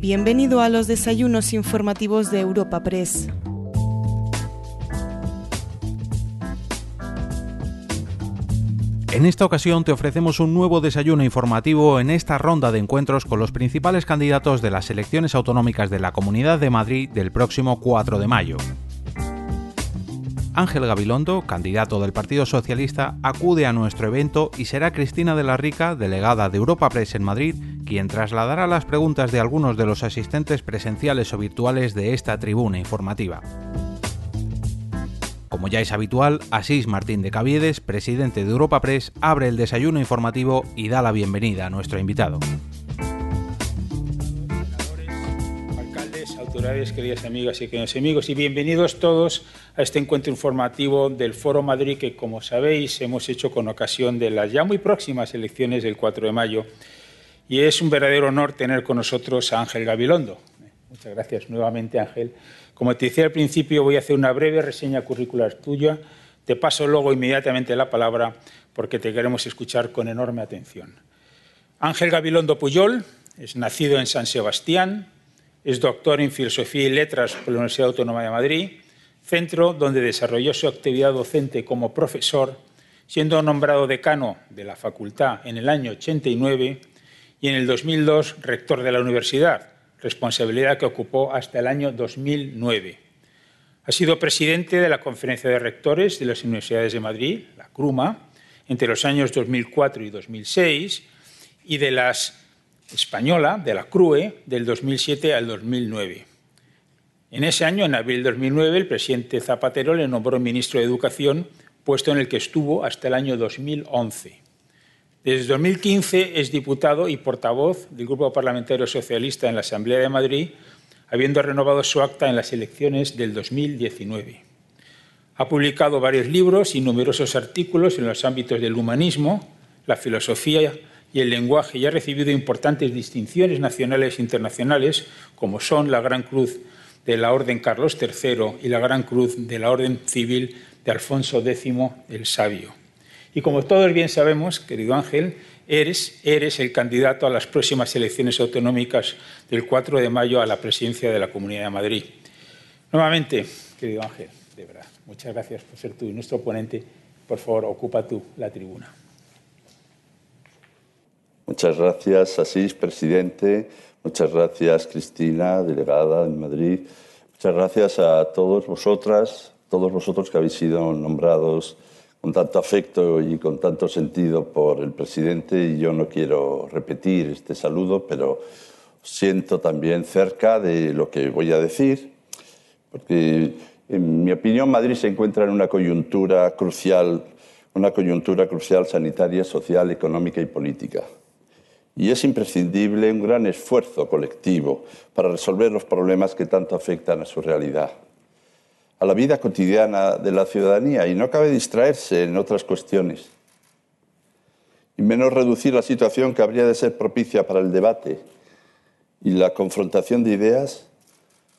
Bienvenido a los desayunos informativos de Europa Press. En esta ocasión te ofrecemos un nuevo desayuno informativo en esta ronda de encuentros con los principales candidatos de las elecciones autonómicas de la Comunidad de Madrid del próximo 4 de mayo. Ángel Gabilondo, candidato del Partido Socialista, acude a nuestro evento y será Cristina de la Rica, delegada de Europa Press en Madrid, quien trasladará las preguntas de algunos de los asistentes presenciales o virtuales de esta tribuna informativa. Como ya es habitual, Asís Martín de Caviedes, presidente de Europa Press, abre el desayuno informativo y da la bienvenida a nuestro invitado. Autoridades, queridas amigas y queridos amigos, y bienvenidos todos a este encuentro informativo del Foro Madrid que, como sabéis, hemos hecho con ocasión de las ya muy próximas elecciones del 4 de mayo. Y es un verdadero honor tener con nosotros a Ángel Gabilondo. Muchas gracias nuevamente, Ángel como te decía al principio, voy a hacer una breve reseña curricular tuya. Te paso luego inmediatamente la palabra porque te queremos escuchar con enorme atención. Ángel Gabilondo Puyol es nacido en San Sebastián, es doctor en Filosofía y Letras por la Universidad Autónoma de Madrid, centro donde desarrolló su actividad docente como profesor, siendo nombrado decano de la facultad en el año 89 y en el 2002 rector de la universidad, responsabilidad que ocupó hasta el año 2009. Ha sido presidente de la Conferencia de Rectores de las Universidades de Madrid, la CRUMA, entre los años 2004 y 2006, y de la Española, de la CRUE, del 2007 al 2009. En ese año, en abril de 2009, el presidente Zapatero le nombró ministro de Educación, puesto en el que estuvo hasta el año 2011. Desde 2015 es diputado y portavoz del Grupo Parlamentario Socialista en la Asamblea de Madrid, habiendo renovado su acta en las elecciones del 2019. Ha publicado varios libros y numerosos artículos en los ámbitos del humanismo, la filosofía y el lenguaje y ha recibido importantes distinciones nacionales e internacionales, como son la Gran Cruz de la Orden Carlos III y la Gran Cruz de la Orden Civil de Alfonso X el Sabio. Y como todos bien sabemos, querido Ángel, eres, eres el candidato a las próximas elecciones autonómicas del 4 de mayo a la presidencia de la Comunidad de Madrid. Nuevamente, querido Ángel, de verdad, muchas gracias por ser tú y nuestro ponente. Por favor, ocupa tú la tribuna. Muchas gracias, Asís, presidente. Muchas gracias, Cristina, delegada en Madrid. Muchas gracias a todos vosotras, todos vosotros que habéis sido nombrados con tanto afecto y con tanto sentido por el presidente y yo no quiero repetir este saludo, pero siento también cerca de lo que voy a decir, porque en mi opinión Madrid se encuentra en una coyuntura crucial, una coyuntura crucial sanitaria, social, económica y política. Y es imprescindible un gran esfuerzo colectivo para resolver los problemas que tanto afectan a su realidad a la vida cotidiana de la ciudadanía y no cabe distraerse en otras cuestiones y menos reducir la situación que habría de ser propicia para el debate y la confrontación de ideas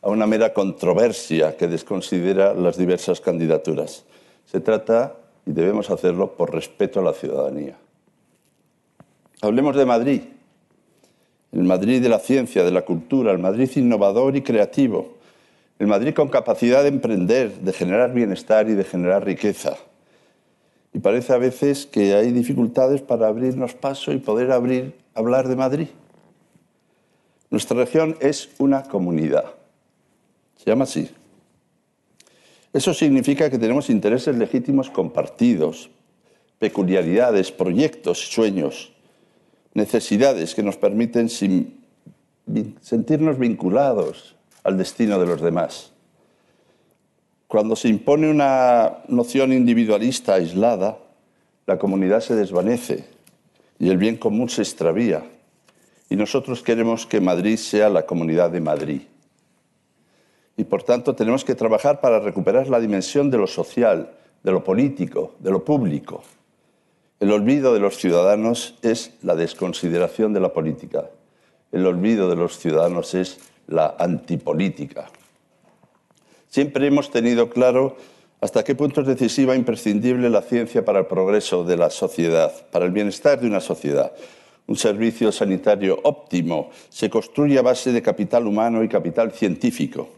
a una mera controversia que desconsidera las diversas candidaturas. Se trata, y debemos hacerlo, por respeto a la ciudadanía. Hablemos de Madrid, el Madrid de la ciencia, de la cultura, el Madrid innovador y creativo, el Madrid con capacidad de emprender, de generar bienestar y de generar riqueza. Y parece a veces que hay dificultades para abrirnos paso y poder hablar de Madrid. Nuestra región es una comunidad. Se llama así. Eso significa que tenemos intereses legítimos compartidos, peculiaridades, proyectos, sueños, necesidades que nos permiten sentirnos vinculados al destino de los demás. Cuando se impone una noción individualista aislada, la comunidad se desvanece y el bien común se extravía. Y nosotros queremos que Madrid sea la comunidad de Madrid. Y por tanto tenemos que trabajar para recuperar la dimensión de lo social, de lo político, de lo público. El olvido de los ciudadanos es la desconsideración de la política. El olvido de los ciudadanos es la antipolítica. Siempre hemos tenido claro hasta qué punto es decisiva e imprescindible la ciencia para el progreso de la sociedad, para el bienestar de una sociedad. un servicio sanitario óptimo se construye a base de capital humano y capital científico.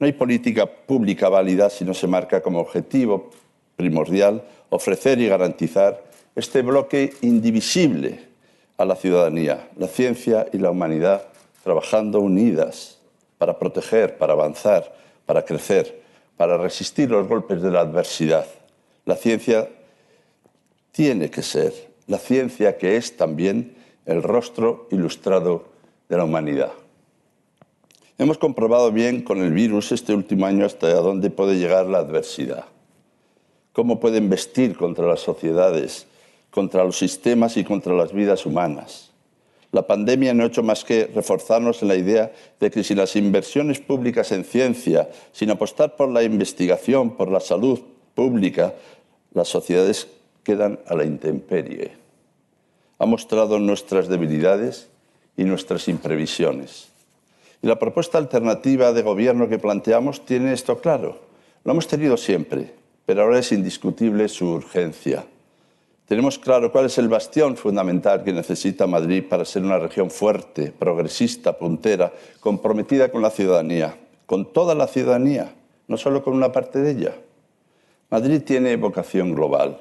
No hay política pública válida si no se marca como objetivo primordial ofrecer y garantizar este bloque indivisible a la ciudadanía, la ciencia y la humanidad trabajando unidas para proteger, para avanzar, para crecer, para resistir los golpes de la adversidad. La ciencia tiene que ser la ciencia que es también el rostro ilustrado de la humanidad. Hemos comprobado bien con el virus este último año hasta dónde puede llegar la adversidad, cómo pueden vestir contra las sociedades, contra los sistemas y contra las vidas humanas. La pandemia no ha hecho más que reforzarnos en la idea de que sin las inversiones públicas en ciencia, sin apostar por la investigación, por la salud pública, las sociedades quedan a la intemperie. Ha mostrado nuestras debilidades y nuestras imprevisiones. Y la propuesta alternativa de gobierno que planteamos tiene esto claro. Lo hemos tenido siempre, pero ahora es indiscutible su urgencia. Tenemos claro cuál es el bastión fundamental que necesita Madrid para ser una región fuerte, progresista, puntera, comprometida con la ciudadanía, con toda la ciudadanía, no solo con una parte de ella. Madrid tiene vocación global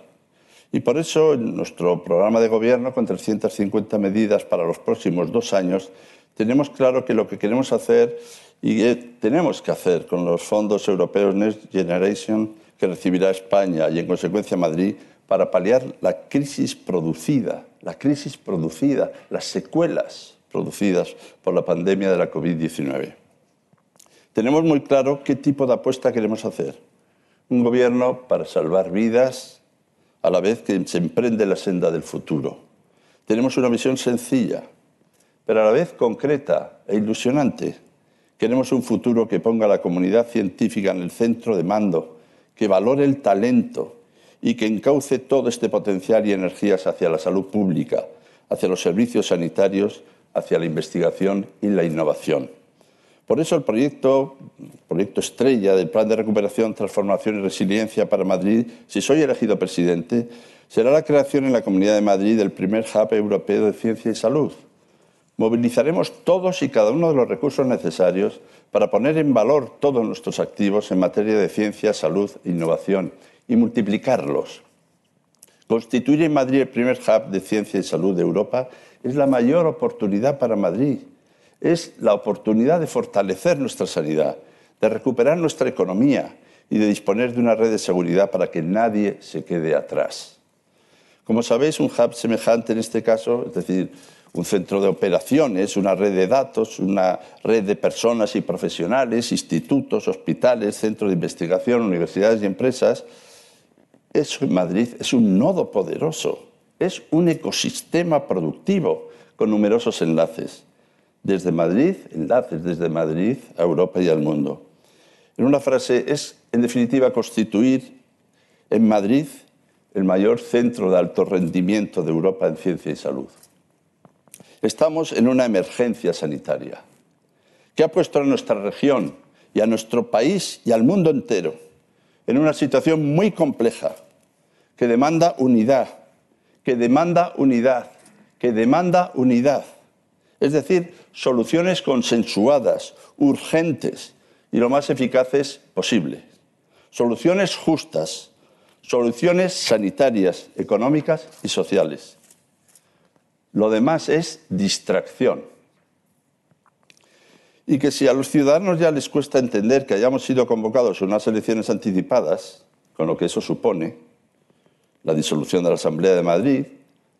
y por eso en nuestro programa de gobierno, con 350 medidas para los próximos dos años, tenemos claro que lo que queremos hacer y tenemos que hacer con los fondos europeos Next Generation que recibirá España y en consecuencia Madrid para paliar la crisis producida, la crisis producida, las secuelas producidas por la pandemia de la COVID-19. Tenemos muy claro qué tipo de apuesta queremos hacer. Un gobierno para salvar vidas, a la vez que se emprende la senda del futuro. Tenemos una visión sencilla, pero a la vez concreta e ilusionante. Queremos un futuro que ponga a la comunidad científica en el centro de mando, que valore el talento y que encauce todo este potencial y energías hacia la salud pública, hacia los servicios sanitarios, hacia la investigación y la innovación. Por eso el proyecto, proyecto estrella del Plan de Recuperación, Transformación y Resiliencia para Madrid, si soy elegido presidente, será la creación en la Comunidad de Madrid del primer hub europeo de ciencia y salud. Movilizaremos todos y cada uno de los recursos necesarios para poner en valor todos nuestros activos en materia de ciencia, salud e innovación y multiplicarlos. Constituir en Madrid el primer hub de ciencia y salud de Europa es la mayor oportunidad para Madrid es la oportunidad de fortalecer nuestra sanidad, de recuperar nuestra economía y de disponer de una red de seguridad para que nadie se quede atrás. Como sabéis, un hub semejante en este caso, es decir, un centro de operaciones, una red de datos, una red de personas y profesionales, institutos, hospitales, centros de investigación, universidades y empresas, eso en Madrid es un nodo poderoso, es un ecosistema productivo con numerosos enlaces desde Madrid, enlaces desde Madrid a Europa y al mundo. En una frase, es en definitiva constituir en Madrid el mayor centro de alto rendimiento de Europa en ciencia y salud. Estamos en una emergencia sanitaria que ha puesto a nuestra región y a nuestro país y al mundo entero en una situación muy compleja que demanda unidad, que demanda unidad, que demanda unidad. Es decir, soluciones consensuadas, urgentes y lo más eficaces posible. Soluciones justas, soluciones sanitarias, económicas y sociales. Lo demás es distracción. Y que si a los ciudadanos ya les cuesta entender que hayamos sido convocados a unas elecciones anticipadas, con lo que eso supone, la disolución de la Asamblea de Madrid,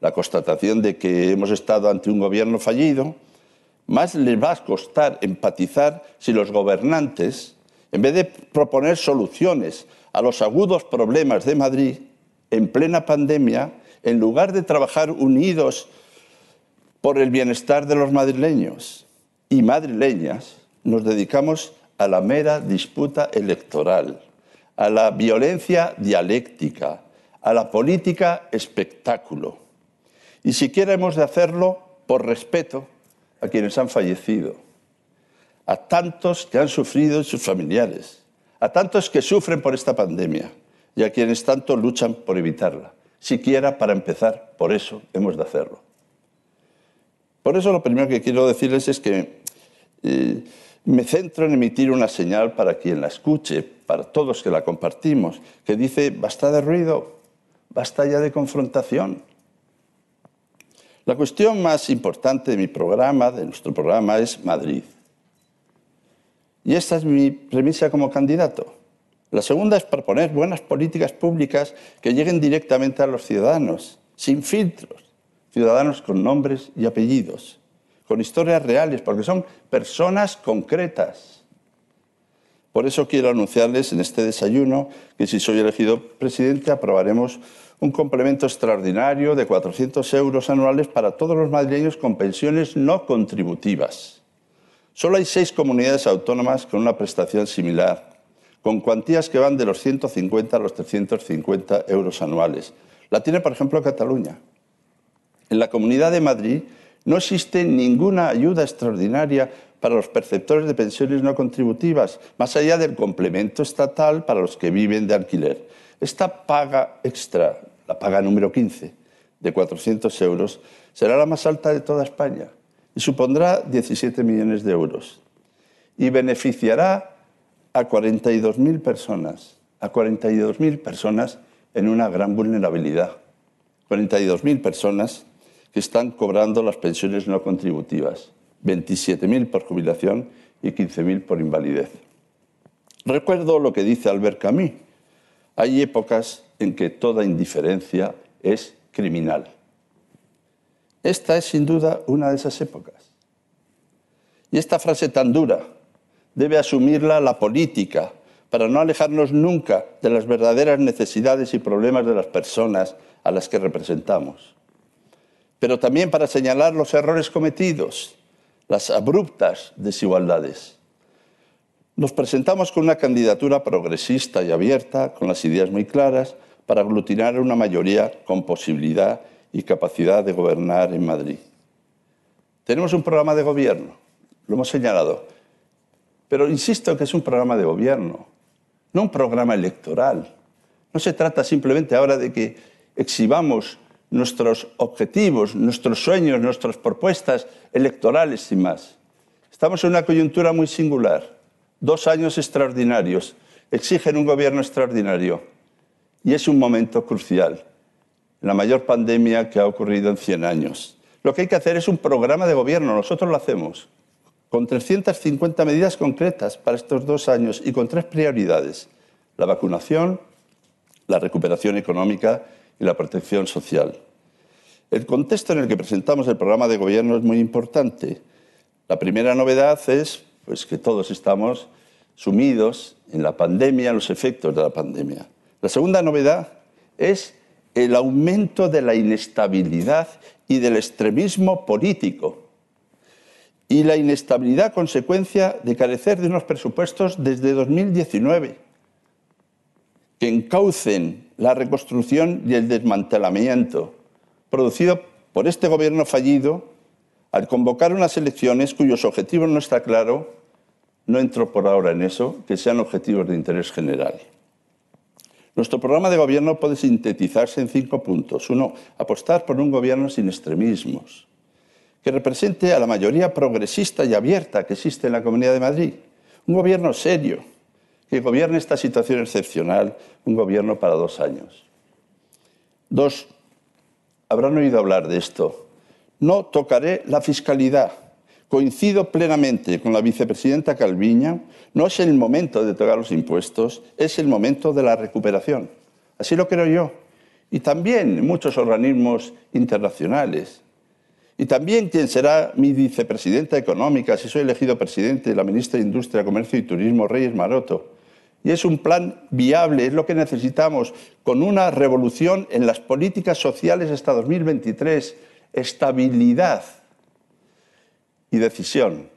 la constatación de que hemos estado ante un gobierno fallido, más les va a costar empatizar si los gobernantes, en vez de proponer soluciones a los agudos problemas de Madrid en plena pandemia, en lugar de trabajar unidos por el bienestar de los madrileños y madrileñas, nos dedicamos a la mera disputa electoral, a la violencia dialéctica, a la política espectáculo. Y siquiera hemos de hacerlo por respeto a quienes han fallecido, a tantos que han sufrido y sus familiares, a tantos que sufren por esta pandemia y a quienes tanto luchan por evitarla. Siquiera para empezar, por eso hemos de hacerlo. Por eso lo primero que quiero decirles es que eh, me centro en emitir una señal para quien la escuche, para todos que la compartimos, que dice, basta de ruido, basta ya de confrontación. La cuestión más importante de mi programa, de nuestro programa, es Madrid. Y esta es mi premisa como candidato. La segunda es proponer buenas políticas públicas que lleguen directamente a los ciudadanos, sin filtros, ciudadanos con nombres y apellidos, con historias reales, porque son personas concretas. Por eso quiero anunciarles en este desayuno que si soy elegido presidente aprobaremos un complemento extraordinario de 400 euros anuales para todos los madrileños con pensiones no contributivas. Solo hay seis comunidades autónomas con una prestación similar, con cuantías que van de los 150 a los 350 euros anuales. La tiene, por ejemplo, Cataluña. En la Comunidad de Madrid no existe ninguna ayuda extraordinaria para los perceptores de pensiones no contributivas, más allá del complemento estatal para los que viven de alquiler. Esta paga extra, la paga número 15, de 400 euros, será la más alta de toda España y supondrá 17 millones de euros. Y beneficiará a 42.000 personas, a 42.000 personas en una gran vulnerabilidad. 42.000 personas que están cobrando las pensiones no contributivas, 27.000 por jubilación y 15.000 por invalidez. Recuerdo lo que dice Albert Camus. Hay épocas en que toda indiferencia es criminal. Esta es sin duda una de esas épocas. Y esta frase tan dura debe asumirla la política para no alejarnos nunca de las verdaderas necesidades y problemas de las personas a las que representamos pero también para señalar los errores cometidos, las abruptas desigualdades. Nos presentamos con una candidatura progresista y abierta, con las ideas muy claras, para aglutinar una mayoría con posibilidad y capacidad de gobernar en Madrid. Tenemos un programa de gobierno, lo hemos señalado, pero insisto que es un programa de gobierno, no un programa electoral. No se trata simplemente ahora de que exhibamos nuestros objetivos, nuestros sueños, nuestras propuestas electorales sin más. Estamos en una coyuntura muy singular. Dos años extraordinarios exigen un gobierno extraordinario y es un momento crucial. La mayor pandemia que ha ocurrido en 100 años. Lo que hay que hacer es un programa de gobierno, nosotros lo hacemos, con 350 medidas concretas para estos dos años y con tres prioridades. La vacunación, la recuperación económica y la protección social. El contexto en el que presentamos el programa de gobierno es muy importante. La primera novedad es pues, que todos estamos sumidos en la pandemia, en los efectos de la pandemia. La segunda novedad es el aumento de la inestabilidad y del extremismo político. Y la inestabilidad consecuencia de carecer de unos presupuestos desde 2019 que encaucen la reconstrucción y el desmantelamiento producido por este gobierno fallido al convocar unas elecciones cuyos objetivos no está claro, no entro por ahora en eso, que sean objetivos de interés general. Nuestro programa de gobierno puede sintetizarse en cinco puntos. Uno, apostar por un gobierno sin extremismos, que represente a la mayoría progresista y abierta que existe en la Comunidad de Madrid. Un gobierno serio, que gobierne esta situación excepcional, un gobierno para dos años. Dos, habrán oído hablar de esto. No tocaré la fiscalidad. Coincido plenamente con la vicepresidenta Calviña, no es el momento de tocar los impuestos, es el momento de la recuperación. Así lo creo yo. Y también muchos organismos internacionales. Y también quien será mi vicepresidenta económica, si soy elegido presidente, la ministra de Industria, Comercio y Turismo, Reyes Maroto. Y es un plan viable, es lo que necesitamos, con una revolución en las políticas sociales hasta 2023, estabilidad y decisión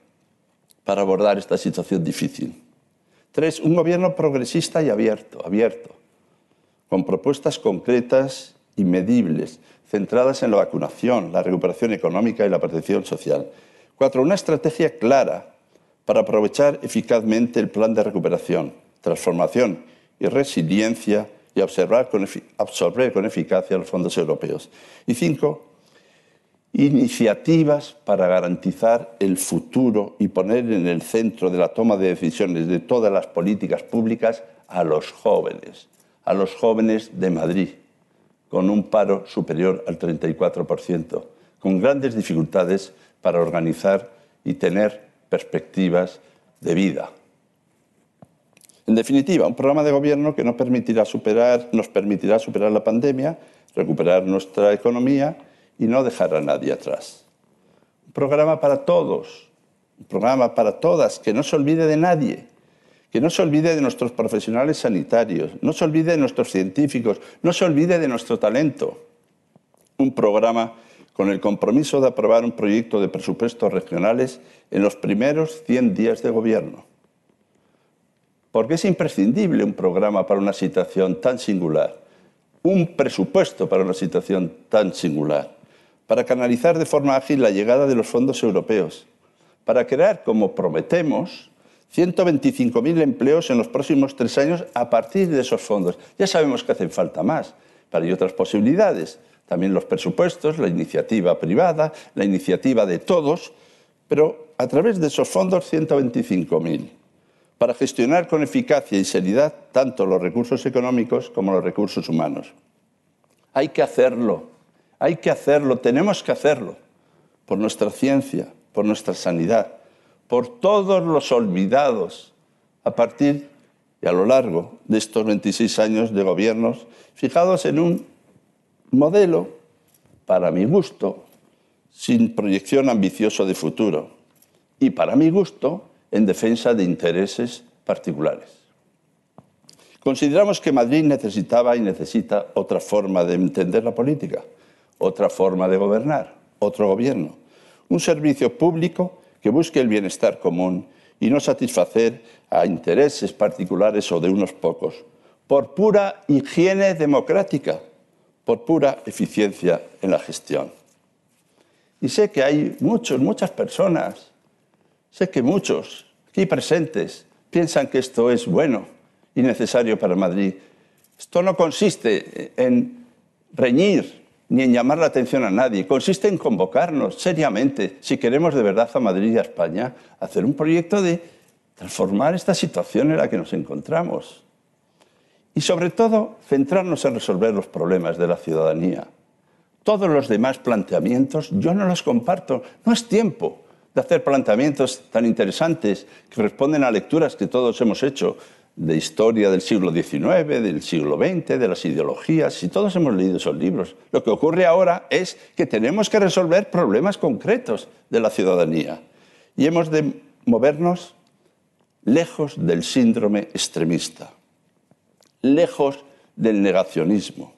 para abordar esta situación difícil. Tres, un gobierno progresista y abierto, abierto, con propuestas concretas y medibles, centradas en la vacunación, la recuperación económica y la protección social. Cuatro, una estrategia clara para aprovechar eficazmente el plan de recuperación transformación y resiliencia y con absorber con eficacia los fondos europeos. Y cinco, iniciativas para garantizar el futuro y poner en el centro de la toma de decisiones de todas las políticas públicas a los jóvenes, a los jóvenes de Madrid, con un paro superior al 34%, con grandes dificultades para organizar y tener perspectivas de vida. En definitiva, un programa de gobierno que nos permitirá superar, nos permitirá superar la pandemia, recuperar nuestra economía y no dejar a nadie atrás. Un programa para todos, un programa para todas, que no se olvide de nadie, que no se olvide de nuestros profesionales sanitarios, no se olvide de nuestros científicos, no se olvide de nuestro talento. Un programa con el compromiso de aprobar un proyecto de presupuestos regionales en los primeros 100 días de gobierno. Porque es imprescindible un programa para una situación tan singular, un presupuesto para una situación tan singular, para canalizar de forma ágil la llegada de los fondos europeos, para crear, como prometemos, 125.000 empleos en los próximos tres años a partir de esos fondos. Ya sabemos que hacen falta más, pero hay otras posibilidades. También los presupuestos, la iniciativa privada, la iniciativa de todos, pero a través de esos fondos 125.000, para gestionar con eficacia y seriedad tanto los recursos económicos como los recursos humanos. Hay que hacerlo, hay que hacerlo, tenemos que hacerlo, por nuestra ciencia, por nuestra sanidad, por todos los olvidados a partir y a lo largo de estos 26 años de gobiernos fijados en un modelo, para mi gusto, sin proyección ambicioso de futuro y para mi gusto, en defensa de intereses particulares. Consideramos que Madrid necesitaba y necesita otra forma de entender la política, otra forma de gobernar, otro gobierno, un servicio público que busque el bienestar común y no satisfacer a intereses particulares o de unos pocos, por pura higiene democrática por pura eficiencia en la gestión. Y sé que hay muchos, muchas personas, sé que muchos aquí presentes piensan que esto es bueno y necesario para Madrid. Esto no consiste en reñir ni en llamar la atención a nadie, consiste en convocarnos seriamente, si queremos de verdad a Madrid y a España, a hacer un proyecto de transformar esta situación en la que nos encontramos y sobre todo centrarnos en resolver los problemas de la ciudadanía. Todos los demás planteamientos yo no los comparto. No es tiempo de hacer planteamientos tan interesantes que responden a lecturas que todos hemos hecho de historia del siglo XIX, del siglo XX, de las ideologías, y todos hemos leído esos libros. Lo que ocurre ahora es que tenemos que resolver problemas concretos de la ciudadanía y hemos de movernos lejos del síndrome extremista lejos del negacionismo,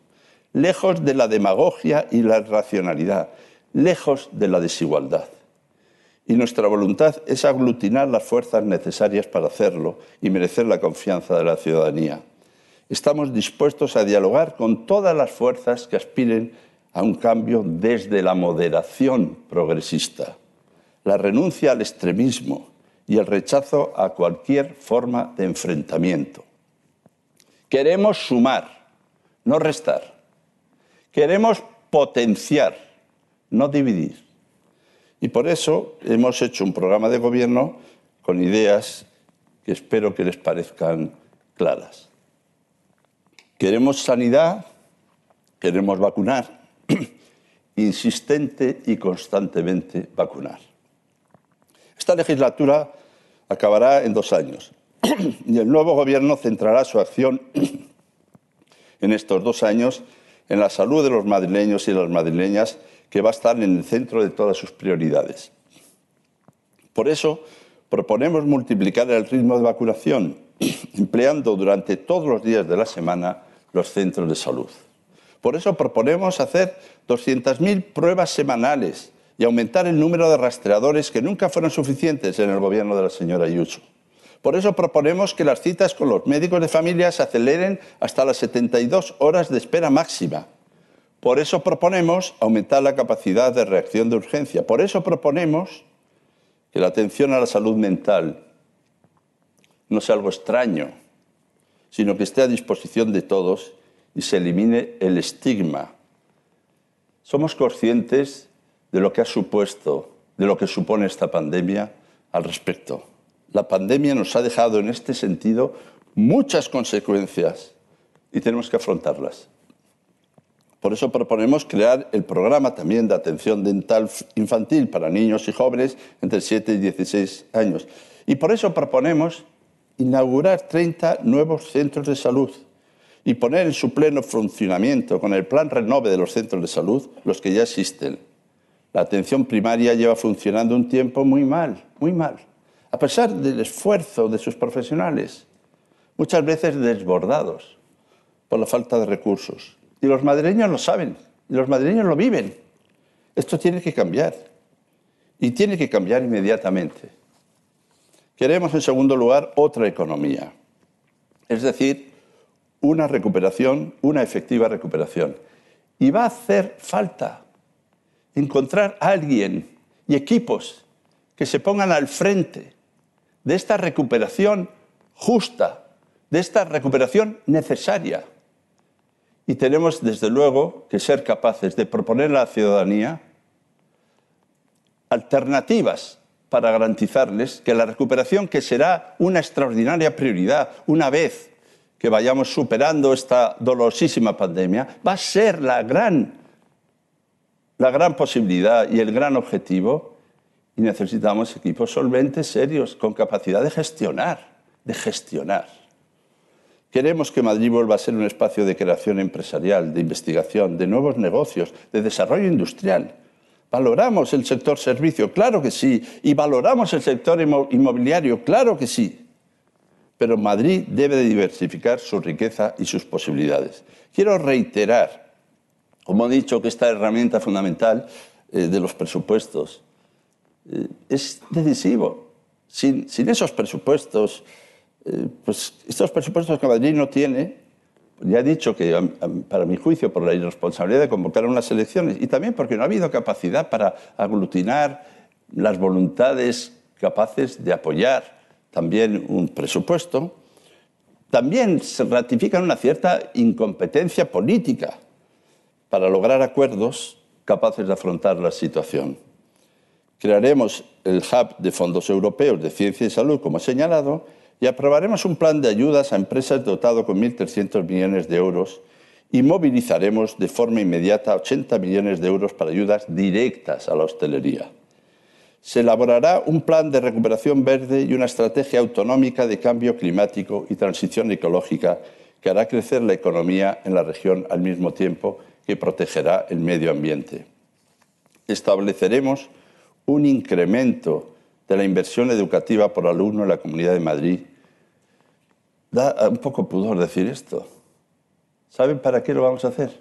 lejos de la demagogia y la racionalidad, lejos de la desigualdad. Y nuestra voluntad es aglutinar las fuerzas necesarias para hacerlo y merecer la confianza de la ciudadanía. Estamos dispuestos a dialogar con todas las fuerzas que aspiren a un cambio desde la moderación progresista, la renuncia al extremismo y el rechazo a cualquier forma de enfrentamiento. Queremos sumar, no restar. Queremos potenciar, no dividir. Y por eso hemos hecho un programa de gobierno con ideas que espero que les parezcan claras. Queremos sanidad, queremos vacunar, insistente y constantemente vacunar. Esta legislatura acabará en dos años y el nuevo Gobierno centrará su acción en estos dos años en la salud de los madrileños y las madrileñas, que va a estar en el centro de todas sus prioridades. Por eso, proponemos multiplicar el ritmo de vacunación, empleando durante todos los días de la semana los centros de salud. Por eso proponemos hacer 200.000 pruebas semanales y aumentar el número de rastreadores que nunca fueron suficientes en el gobierno de la señora Ayuso. Por eso proponemos que las citas con los médicos de familia se aceleren hasta las 72 horas de espera máxima. Por eso proponemos aumentar la capacidad de reacción de urgencia. Por eso proponemos que la atención a la salud mental no sea algo extraño, sino que esté a disposición de todos y se elimine el estigma. Somos conscientes de lo que ha supuesto, de lo que supone esta pandemia al respecto. La pandemia nos ha dejado en este sentido muchas consecuencias y tenemos que afrontarlas. Por eso proponemos crear el programa también de atención dental infantil para niños y jóvenes entre 7 y 16 años. Y por eso proponemos inaugurar 30 nuevos centros de salud y poner en su pleno funcionamiento con el plan renove de los centros de salud los que ya existen. La atención primaria lleva funcionando un tiempo muy mal, muy mal, a pesar del esfuerzo de sus profesionales, muchas veces desbordados por la falta de recursos. Y los madrileños lo saben, y los madrileños lo viven. Esto tiene que cambiar, y tiene que cambiar inmediatamente. Queremos, en segundo lugar, otra economía, es decir, una recuperación, una efectiva recuperación. Y va a hacer falta encontrar a alguien y equipos que se pongan al frente de esta recuperación justa, de esta recuperación necesaria. Y tenemos, desde luego, que ser capaces de proponer a la ciudadanía alternativas para garantizarles que la recuperación, que será una extraordinaria prioridad una vez que vayamos superando esta dolorosísima pandemia, va a ser la gran, la gran posibilidad y el gran objetivo. Y necesitamos equipos solventes, serios, con capacidad de gestionar, de gestionar. Queremos que Madrid vuelva a ser un espacio de creación empresarial, de investigación, de nuevos negocios, de desarrollo industrial. ¿Valoramos el sector servicio? Claro que sí. ¿Y valoramos el sector inmobiliario? Claro que sí. Pero Madrid debe de diversificar su riqueza y sus posibilidades. Quiero reiterar, como he dicho, que esta herramienta fundamental eh, de los presupuestos eh, es decisivo. Sin esos presupuestos, eh, pues estos presupuestos que Madrid no tiene, ya he dicho que para mi juicio por la irresponsabilidad de convocar unas elecciones y también porque no ha habido capacidad para aglutinar las voluntades capaces de apoyar también un presupuesto, también se ratifica una cierta incompetencia política para lograr acuerdos capaces de afrontar la situación. Crearemos el hub de fondos europeos de ciencia y salud, como he señalado, y aprobaremos un plan de ayudas a empresas dotado con 1.300 millones de euros y movilizaremos de forma inmediata 80 millones de euros para ayudas directas a la hostelería. Se elaborará un plan de recuperación verde y una estrategia autonómica de cambio climático y transición ecológica que hará crecer la economía en la región al mismo tiempo que protegerá el medio ambiente. Estableceremos un incremento de la inversión educativa por alumno en la Comunidad de Madrid. Da un poco pudor decir esto. ¿Saben para qué lo vamos a hacer?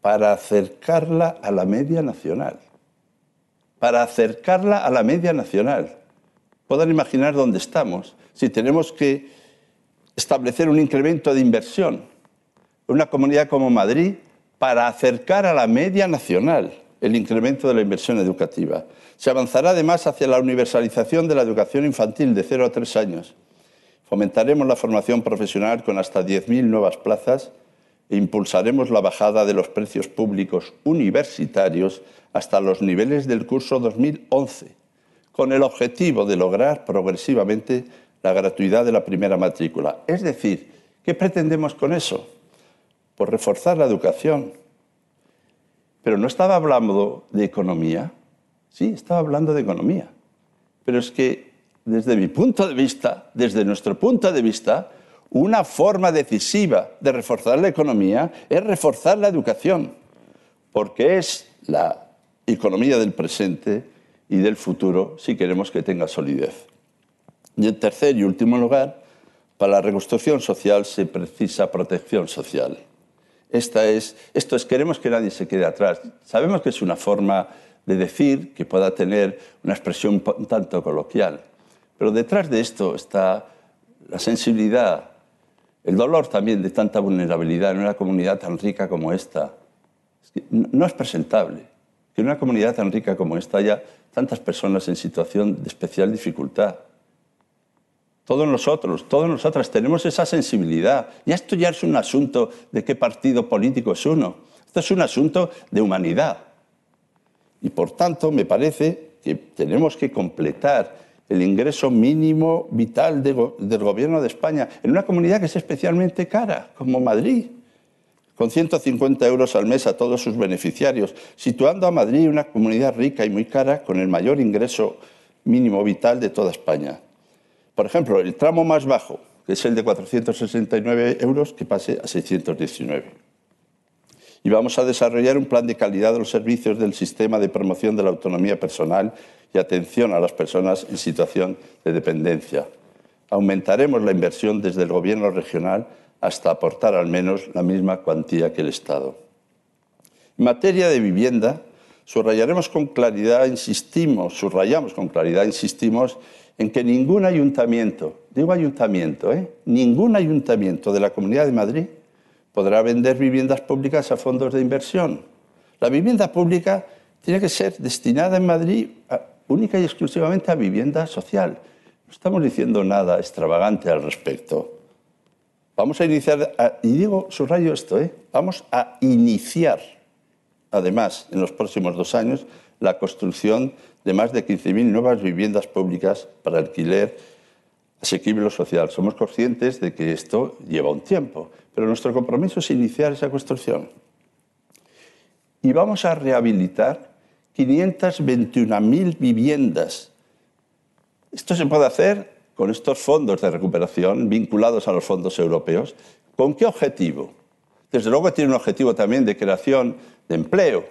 Para acercarla a la media nacional. Para acercarla a la media nacional. Puedan imaginar dónde estamos si tenemos que establecer un incremento de inversión en una comunidad como Madrid para acercar a la media nacional el incremento de la inversión educativa. Se avanzará además hacia la universalización de la educación infantil de 0 a 3 años. Fomentaremos la formación profesional con hasta 10.000 nuevas plazas e impulsaremos la bajada de los precios públicos universitarios hasta los niveles del curso 2011, con el objetivo de lograr progresivamente la gratuidad de la primera matrícula. Es decir, ¿qué pretendemos con eso? Pues reforzar la educación. Pero no estaba hablando de economía, Sí, estaba hablando de economía. Pero es que desde mi punto de vista, desde nuestro punto de vista, una forma decisiva de reforzar la economía es reforzar la educación, porque es la economía del presente y del futuro si queremos que tenga solidez. Y en tercer y último lugar, para la reconstrucción social se precisa protección social. Esto es, queremos que nadie se quede atrás. Sabemos que es una forma de decir que pueda tener una expresión un tanto coloquial. Pero detrás de esto está la sensibilidad, el dolor también de tanta vulnerabilidad en una comunidad tan rica como esta. no es presentable que en una comunidad tan rica como esta haya tantas personas en situación de especial dificultad. Todos nosotros, todas nosotras tenemos esa sensibilidad. Y esto ya es un asunto de qué partido político es uno. Esto es un asunto de humanidad. Y por tanto, me parece que tenemos que completar el ingreso mínimo vital del Gobierno de España en una comunidad que es especialmente cara, como Madrid, con 150 euros al mes a todos sus beneficiarios, situando a Madrid una comunidad rica y muy cara con el mayor ingreso mínimo vital de toda España. Por ejemplo, el tramo más bajo, que es el de 469 euros, que pase a 619. Y vamos a desarrollar un plan de calidad de los servicios del sistema de promoción de la autonomía personal y atención a las personas en situación de dependencia. Aumentaremos la inversión desde el Gobierno regional hasta aportar al menos la misma cuantía que el Estado. En materia de vivienda, subrayaremos con claridad, insistimos, subrayamos con claridad, insistimos en que ningún ayuntamiento, digo ayuntamiento, ¿eh? ningún ayuntamiento de la Comunidad de Madrid podrá vender viviendas públicas a fondos de inversión. La vivienda pública tiene que ser destinada en Madrid única y exclusivamente a vivienda social. No estamos diciendo nada extravagante al respecto. Vamos a iniciar, y digo, subrayo esto, ¿eh? vamos a iniciar, además, en los próximos dos años, la construcción de más de 15.000 nuevas viviendas públicas para alquiler asequible social. Somos conscientes de que esto lleva un tiempo, pero nuestro compromiso es iniciar esa construcción. Y vamos a rehabilitar 521.000 viviendas. Esto se puede hacer con estos fondos de recuperación vinculados a los fondos europeos. ¿Con qué objetivo? Desde luego tiene un objetivo también de creación de empleo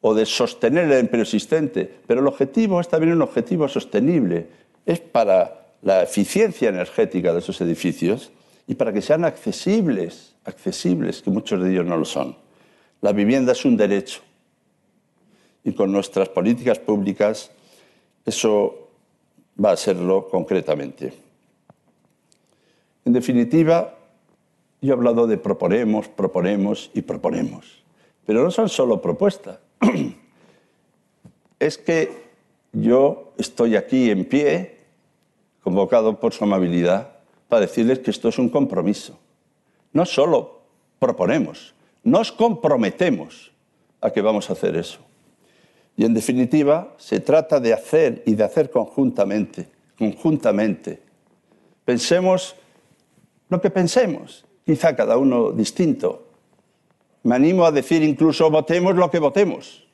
o de sostener el empleo existente, pero el objetivo es también un objetivo sostenible. Es para la eficiencia energética de esos edificios y para que sean accesibles, accesibles, que muchos de ellos no lo son. La vivienda es un derecho y con nuestras políticas públicas eso va a serlo concretamente. En definitiva, yo he hablado de proponemos, proponemos y proponemos, pero no son solo propuestas. es que yo estoy aquí en pie, convocado por su amabilidad, para decirles que esto es un compromiso. No solo proponemos, nos comprometemos a que vamos a hacer eso. Y en definitiva, se trata de hacer y de hacer conjuntamente, conjuntamente. Pensemos lo que pensemos, quizá cada uno distinto. Me animo a decir incluso votemos lo que votemos.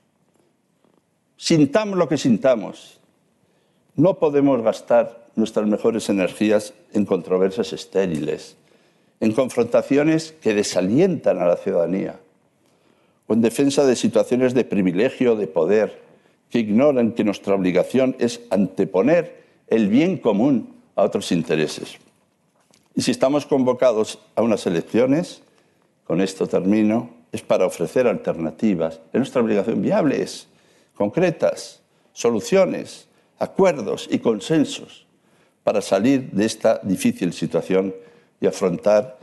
Sintamos lo que sintamos. No podemos gastar nuestras mejores energías en controversias estériles, en confrontaciones que desalientan a la ciudadanía o en defensa de situaciones de privilegio, de poder, que ignoran que nuestra obligación es anteponer el bien común a otros intereses. Y si estamos convocados a unas elecciones, con esto termino, es para ofrecer alternativas. Es nuestra obligación viables, concretas, soluciones, acuerdos y consensos para salir de esta difícil situación y afrontar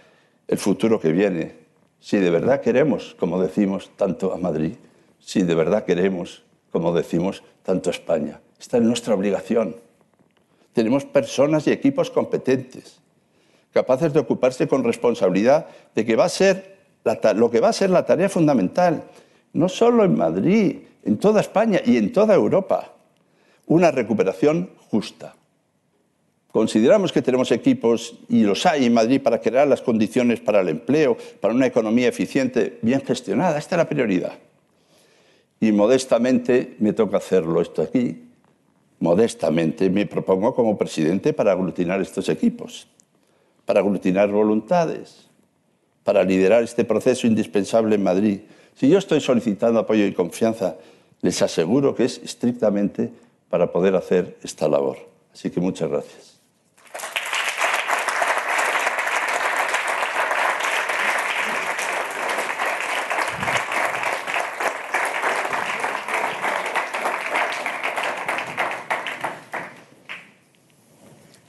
el futuro que viene si de verdad queremos, como decimos, tanto a Madrid, si de verdad queremos, como decimos, tanto a España. Esta es nuestra obligación. Tenemos personas y equipos competentes, capaces de ocuparse con responsabilidad de que va a ser lo que va a ser la tarea fundamental, no solo en Madrid, en toda España y en toda Europa, una recuperación justa. Consideramos que tenemos equipos, y los hay en Madrid, para crear las condiciones para el empleo, para una economía eficiente, bien gestionada. Esta es la prioridad. Y modestamente me toca hacerlo esto aquí. Modestamente me propongo como presidente para aglutinar estos equipos, para aglutinar voluntades, para liderar este proceso indispensable en Madrid. Si yo estoy solicitando apoyo y confianza, les aseguro que es estrictamente para poder hacer esta labor. Así que muchas gracias.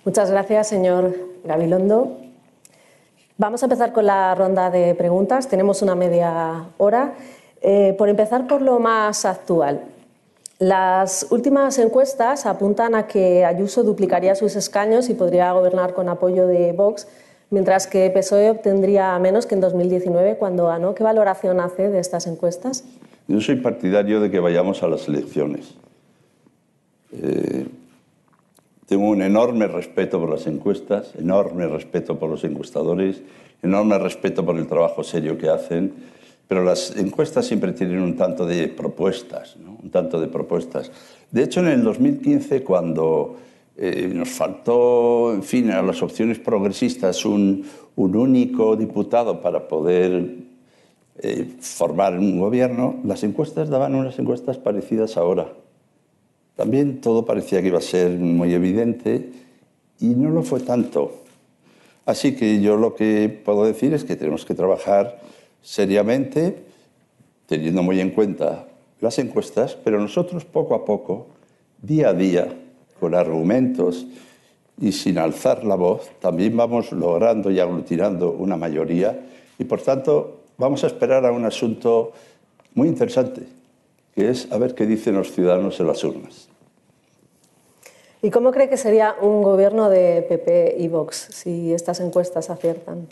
Muchas gracias, señor Gabilondo. Vamos a empezar con la ronda de preguntas. Tenemos una media hora. Eh, por empezar por lo más actual. Las últimas encuestas apuntan a que Ayuso duplicaría sus escaños y podría gobernar con apoyo de Vox, mientras que PSOE obtendría menos que en 2019 cuando ganó. ¿Qué valoración hace de estas encuestas? Yo soy partidario de que vayamos a las elecciones. Eh, tengo un enorme respeto por las encuestas, enorme respeto por los encuestadores, enorme respeto por el trabajo serio que hacen, pero las encuestas siempre tienen un tanto de propuestas, ¿no? un tanto de propuestas. De hecho, en el 2015, cuando eh, nos faltó, en fin, a las opciones progresistas un, un único diputado para poder eh, formar un gobierno, las encuestas daban unas encuestas parecidas ahora. También todo parecía que iba a ser muy evidente y no lo fue tanto. Así que yo lo que puedo decir es que tenemos que trabajar seriamente, teniendo muy en cuenta las encuestas, pero nosotros poco a poco, día a día, con argumentos y sin alzar la voz, también vamos logrando y aglutinando una mayoría y por tanto vamos a esperar a un asunto muy interesante, que es a ver qué dicen los ciudadanos en las urnas. ¿Y cómo cree que sería un gobierno de PP y Vox si estas encuestas aciertan?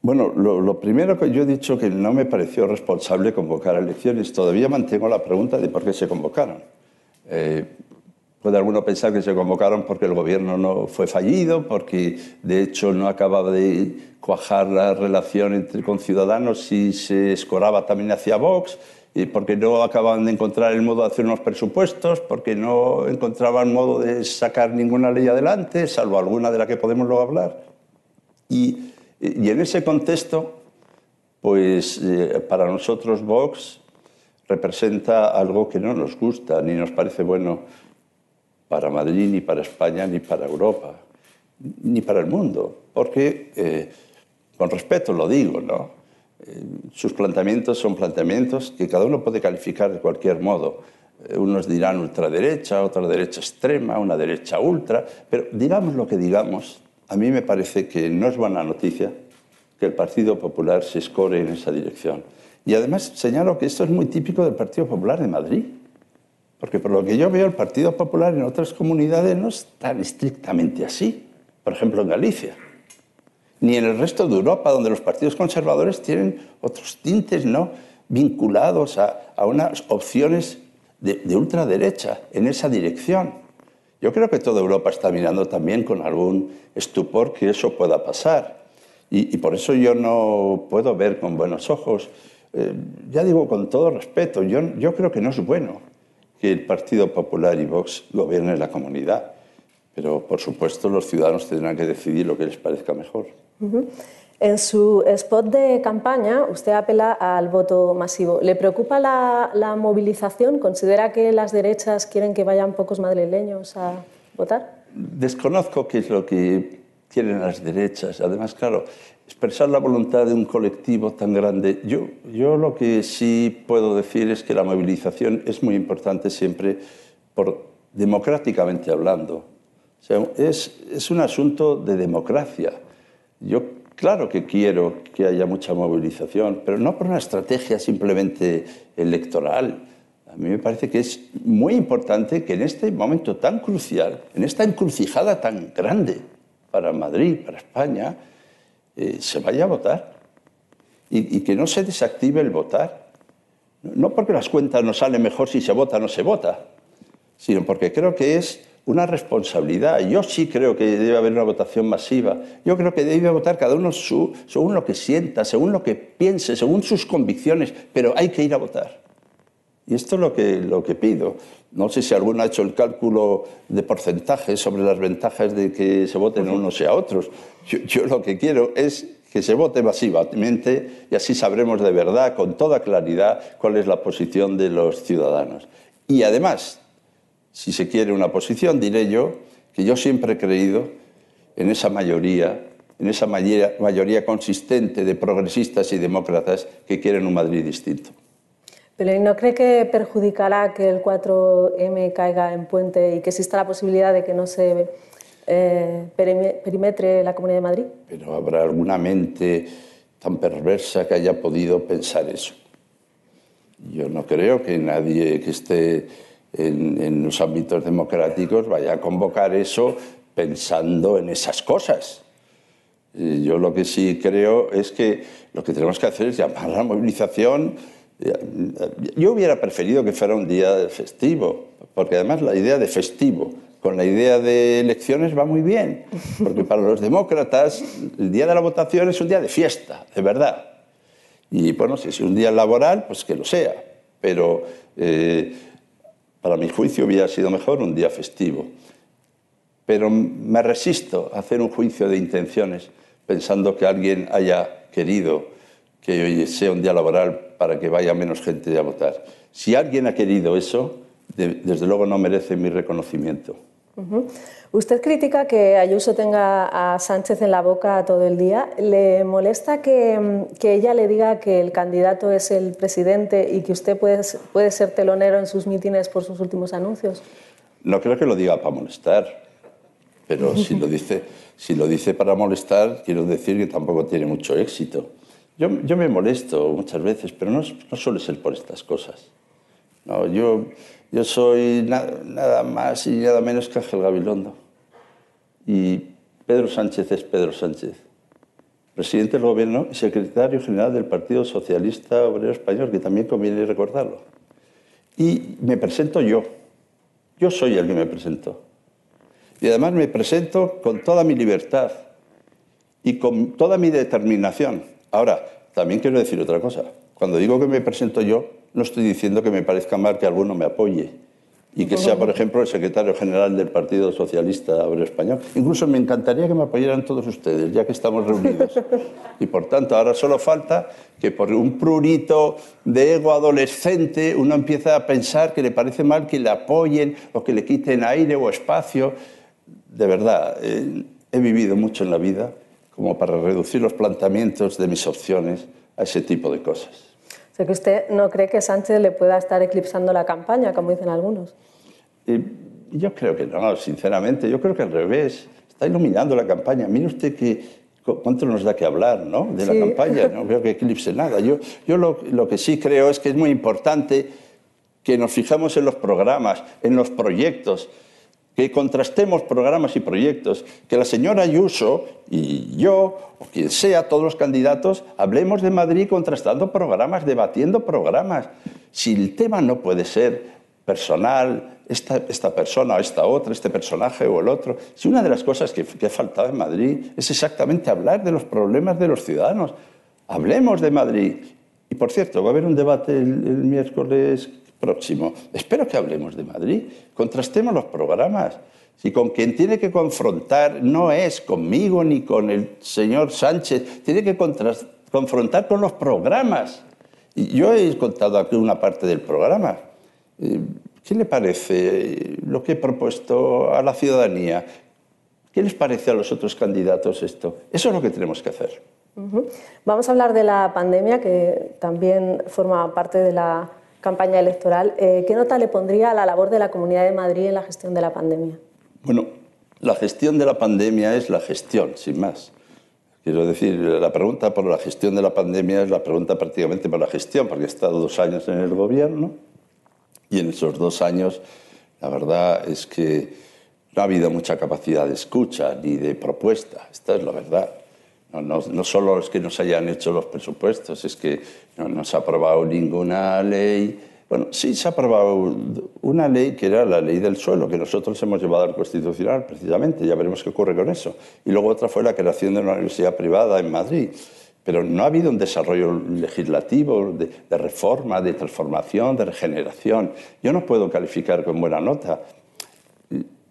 Bueno, lo, primero que yo he dicho que no me pareció responsable convocar elecciones. Todavía mantengo la pregunta de por qué se convocaron. Eh, puede alguno pensar que se convocaron porque el gobierno no fue fallido, porque de hecho no acababa de cuajar la relación entre con ciudadanos y se escoraba también hacia Vox y porque no acababan de encontrar el modo de hacer unos presupuestos, porque no encontraban modo de sacar ninguna ley adelante, salvo alguna de la que podemos luego hablar. Y, y en ese contexto, pues eh, para nosotros Vox representa algo que no nos gusta ni nos parece bueno para Madrid, ni para España, ni para Europa, ni para el mundo, porque, eh, con respeto lo digo, ¿no? Eh, sus planteamientos son planteamientos que cada uno puede calificar de cualquier modo. Eh, unos dirán ultraderecha, otra derecha extrema, una derecha ultra, pero digamos lo que digamos, a mí me parece que no es buena noticia que el Partido Popular se escore en esa dirección. Y además señalo que esto es muy típico del Partido Popular de Madrid, porque por lo que yo veo el Partido Popular en otras comunidades no es tan estrictamente así, por ejemplo en Galicia ni en el resto de Europa, donde los partidos conservadores tienen otros tintes ¿no? vinculados a, unas opciones de, ultraderecha en esa dirección. Yo creo que toda Europa está mirando también con algún estupor que eso pueda pasar. Y, por eso yo no puedo ver con buenos ojos, eh, ya digo con todo respeto, yo, yo creo que no es bueno que el Partido Popular y Vox gobiernen la comunidad. Pero, por supuesto, los ciudadanos tendrán que decidir lo que les parezca mejor. En su spot de campaña, usted apela al voto masivo. ¿Le preocupa la, movilización? ¿Considera que las derechas quieren que vayan pocos madrileños a votar? Desconozco qué es lo que quieren las derechas. Además, claro, expresar la voluntad de un colectivo tan grande. Yo, yo lo que sí puedo decir es que la movilización es muy importante siempre, por, democráticamente hablando. Es, es un asunto de democracia. Yo claro que quiero que haya mucha movilización, pero no por una estrategia simplemente electoral. A mí me parece que es muy importante que en este momento tan crucial, en esta encrucijada tan grande para Madrid, para España, eh, se vaya a votar y, y, que no se desactive el votar. No porque las cuentas no salen mejor si se vota o no se vota, sino porque creo que es una responsabilidad. Yo sí creo que debe haber una votación masiva. Yo creo que debe votar cada uno según lo que sienta, según lo que piense, según sus convicciones, pero hay que ir a votar. Y esto es lo que, lo que pido. No sé si alguno ha hecho el cálculo de porcentaje sobre las ventajas de que se voten unos y a otros. Yo, yo lo que quiero es que se vote masivamente y así sabremos de verdad, con toda claridad, cuál es la posición de los ciudadanos. Y además, si se quiere una posición, diré yo que yo siempre he creído en esa mayoría, en esa mayoría, consistente de progresistas y demócratas que quieren un Madrid distinto. Pero ¿no cree que perjudicará que el 4M caiga en puente y que exista la posibilidad de que no se eh, perimetre la Comunidad de Madrid? Pero habrá alguna mente tan perversa que haya podido pensar eso. Yo no creo que nadie que esté en, los ámbitos democráticos vaya a convocar eso pensando en esas cosas. Yo lo que sí creo es que lo que tenemos que hacer es llamar a la movilización. Yo hubiera preferido que fuera un día festivo, porque además la idea de festivo con la idea de elecciones va muy bien, porque para los demócratas el día de la votación es un día de fiesta, de verdad. Y bueno, si es un día laboral, pues que lo sea, pero eh, para mi juicio hubiera sido mejor un día festivo. Pero me resisto a hacer un juicio de intenciones pensando que alguien haya querido que hoy sea un día laboral para que vaya menos gente a votar. Si alguien ha querido eso, desde luego no merece mi reconocimiento. Usted critica que Ayuso tenga a Sánchez en la boca todo el día. ¿Le molesta que, ella le diga que el candidato es el presidente y que usted puede, puede ser telonero en sus mítines por sus últimos anuncios? No creo que lo diga para molestar, pero si lo dice, si lo dice para molestar, quiero decir que tampoco tiene mucho éxito. Yo, yo me molesto muchas veces, pero no, no suele ser por estas cosas. No, yo, yo soy nada, más y nada menos que Ángel Gabilondo. Y Pedro Sánchez es Pedro Sánchez, presidente del Gobierno y secretario general del Partido Socialista Obrero Español, que también conviene recordarlo. Y me presento yo. Yo soy el que me presento. Y además me presento con toda mi libertad y con toda mi determinación. Ahora, también quiero decir otra cosa. Cuando digo que me presento yo, no estoy diciendo que me parezca mal que alguno me apoye y que sea, por ejemplo, el secretario general del Partido Socialista Obrero Español. Incluso me encantaría que me apoyaran todos ustedes, ya que estamos reunidos. Y por tanto, ahora solo falta que por un prurito de ego adolescente uno empieza a pensar que le parece mal que le apoyen o que le quiten aire o espacio. De verdad, eh, he vivido mucho en la vida como para reducir los planteamientos de mis opciones a ese tipo de cosas. O sea que usted no cree que Sánchez le pueda estar eclipsando la campaña, como dicen algunos. Eh, yo creo que no, sinceramente. Yo creo que al revés. Está iluminando la campaña. Mire usted que, cuánto nos da que hablar ¿no? de la campaña. No creo que eclipse nada. Yo, yo lo, lo que sí creo es que es muy importante que nos fijemos en los programas, en los proyectos que contrastemos programas y proyectos, que la señora Ayuso y yo, o quien sea, todos los candidatos, hablemos de Madrid contrastando programas, debatiendo programas. Si el tema no puede ser personal, esta, esta persona o esta otra, este personaje o el otro, si una de las cosas que, que ha faltado en Madrid es exactamente hablar de los problemas de los ciudadanos, hablemos de Madrid. Y por cierto, va a haber un debate el miércoles próximo. Espero que hablemos de Madrid, contrastemos los programas. Si con quien tiene que confrontar no es conmigo ni con el señor Sánchez, tiene que confrontar con los programas. Y yo he contado aquí una parte del programa. Eh, ¿Qué le parece lo que he propuesto a la ciudadanía? ¿Qué les parece a los otros candidatos esto? Eso es lo que tenemos que hacer. Vamos a hablar de la pandemia, que también forma parte de la campaña electoral, eh, ¿qué nota le pondría a la labor de la Comunidad de Madrid en la gestión de la pandemia? Bueno, la gestión de la pandemia es la gestión, sin más. Quiero decir, la pregunta por la gestión de la pandemia es la pregunta prácticamente por la gestión, porque he estado dos años en el gobierno y en esos dos años la verdad es que no ha habido mucha capacidad de escucha ni de propuesta. Esta es la verdad. No, solo es que nos hayan hecho los presupuestos, es que no, se ha aprobado ninguna ley. Bueno, sí se ha aprobado una ley que era la ley del suelo, que nosotros hemos llevado al Constitucional, precisamente. Ya veremos qué ocurre con eso. Y luego otra fue la creación de una universidad privada en Madrid. Pero no ha habido un desarrollo legislativo de, reforma, de transformación, de regeneración. Yo no puedo calificar con buena nota.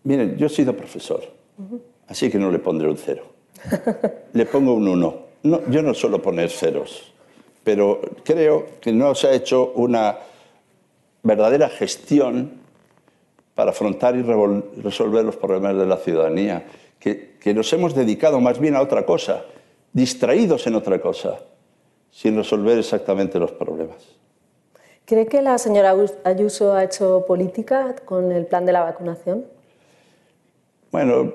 Miren, yo he sido profesor, así que no le pondré un cero le pongo un 1. No, yo no suelo poner ceros, pero creo que no se ha hecho una verdadera gestión para afrontar y resolver los problemas de la ciudadanía, que, que nos hemos dedicado más bien a otra cosa, distraídos en otra cosa, sin resolver exactamente los problemas. ¿Cree que la señora Ayuso ha hecho política con el plan de la vacunación? Bueno,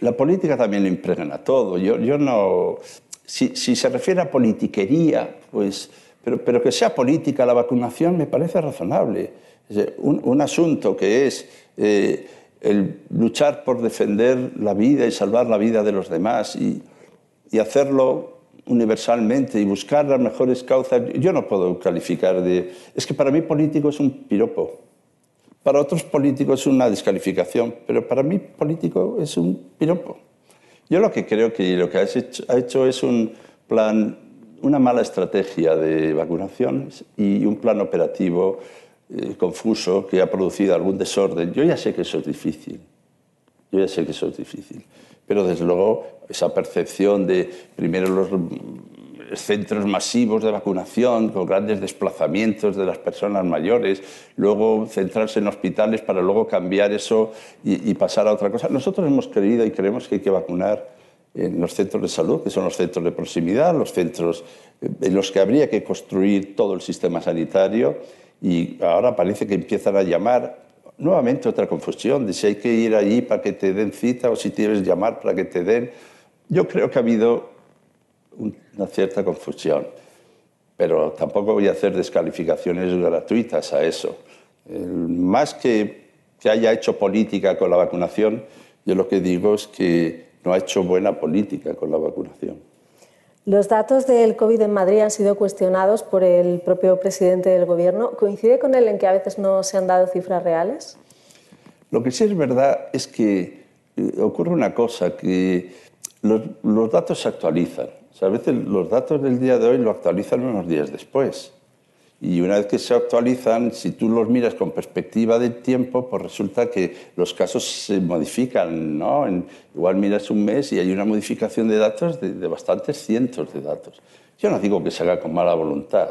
la política también lo impregna todo. Yo, yo no. Si, se refiere a politiquería, pues. Pero, que sea política la vacunación me parece razonable. Un, un asunto que es eh, el luchar por defender la vida y salvar la vida de los demás y y hacerlo universalmente y buscar las mejores causas, yo no puedo calificar de... Es que para mí político es un piropo. Para otros políticos es una descalificación, pero para mí político es un piropo. Yo lo que creo que lo que ha hecho, es un plan, una mala estrategia de vacunación y un plan operativo eh, confuso que ha producido algún desorden. Yo ya sé que eso es difícil. Yo ya sé que eso es difícil. Pero desde luego esa percepción de primero los centros masivos de vacunación con grandes desplazamientos de las personas mayores, luego centrarse en hospitales para luego cambiar eso y, pasar a otra cosa. Nosotros hemos creído y creemos que hay que vacunar en los centros de salud, que son los centros de proximidad, los centros en los que habría que construir todo el sistema sanitario y ahora parece que empiezan a llamar nuevamente otra confusión de si hay que ir allí para que te den cita o si tienes que llamar para que te den. Yo creo que ha habido una cierta confusión, pero tampoco voy a hacer descalificaciones gratuitas a eso. más que que haya hecho política con la vacunación, yo lo que digo es que no ha hecho buena política con la vacunación. Los datos del COVID en Madrid han sido cuestionados por el propio presidente del Gobierno. ¿Coincide con él en que a veces no se han dado cifras reales? Lo que sí es verdad es que eh, ocurre una cosa, que los, datos se actualizan. A veces los datos del día de hoy lo actualizan unos días después. Y una vez que se actualizan, si tú los miras con perspectiva del tiempo, pues resulta que los casos se modifican, ¿no? igual miras un mes y hay una modificación de datos de, bastantes cientos de datos. Yo no digo que se haga con mala voluntad,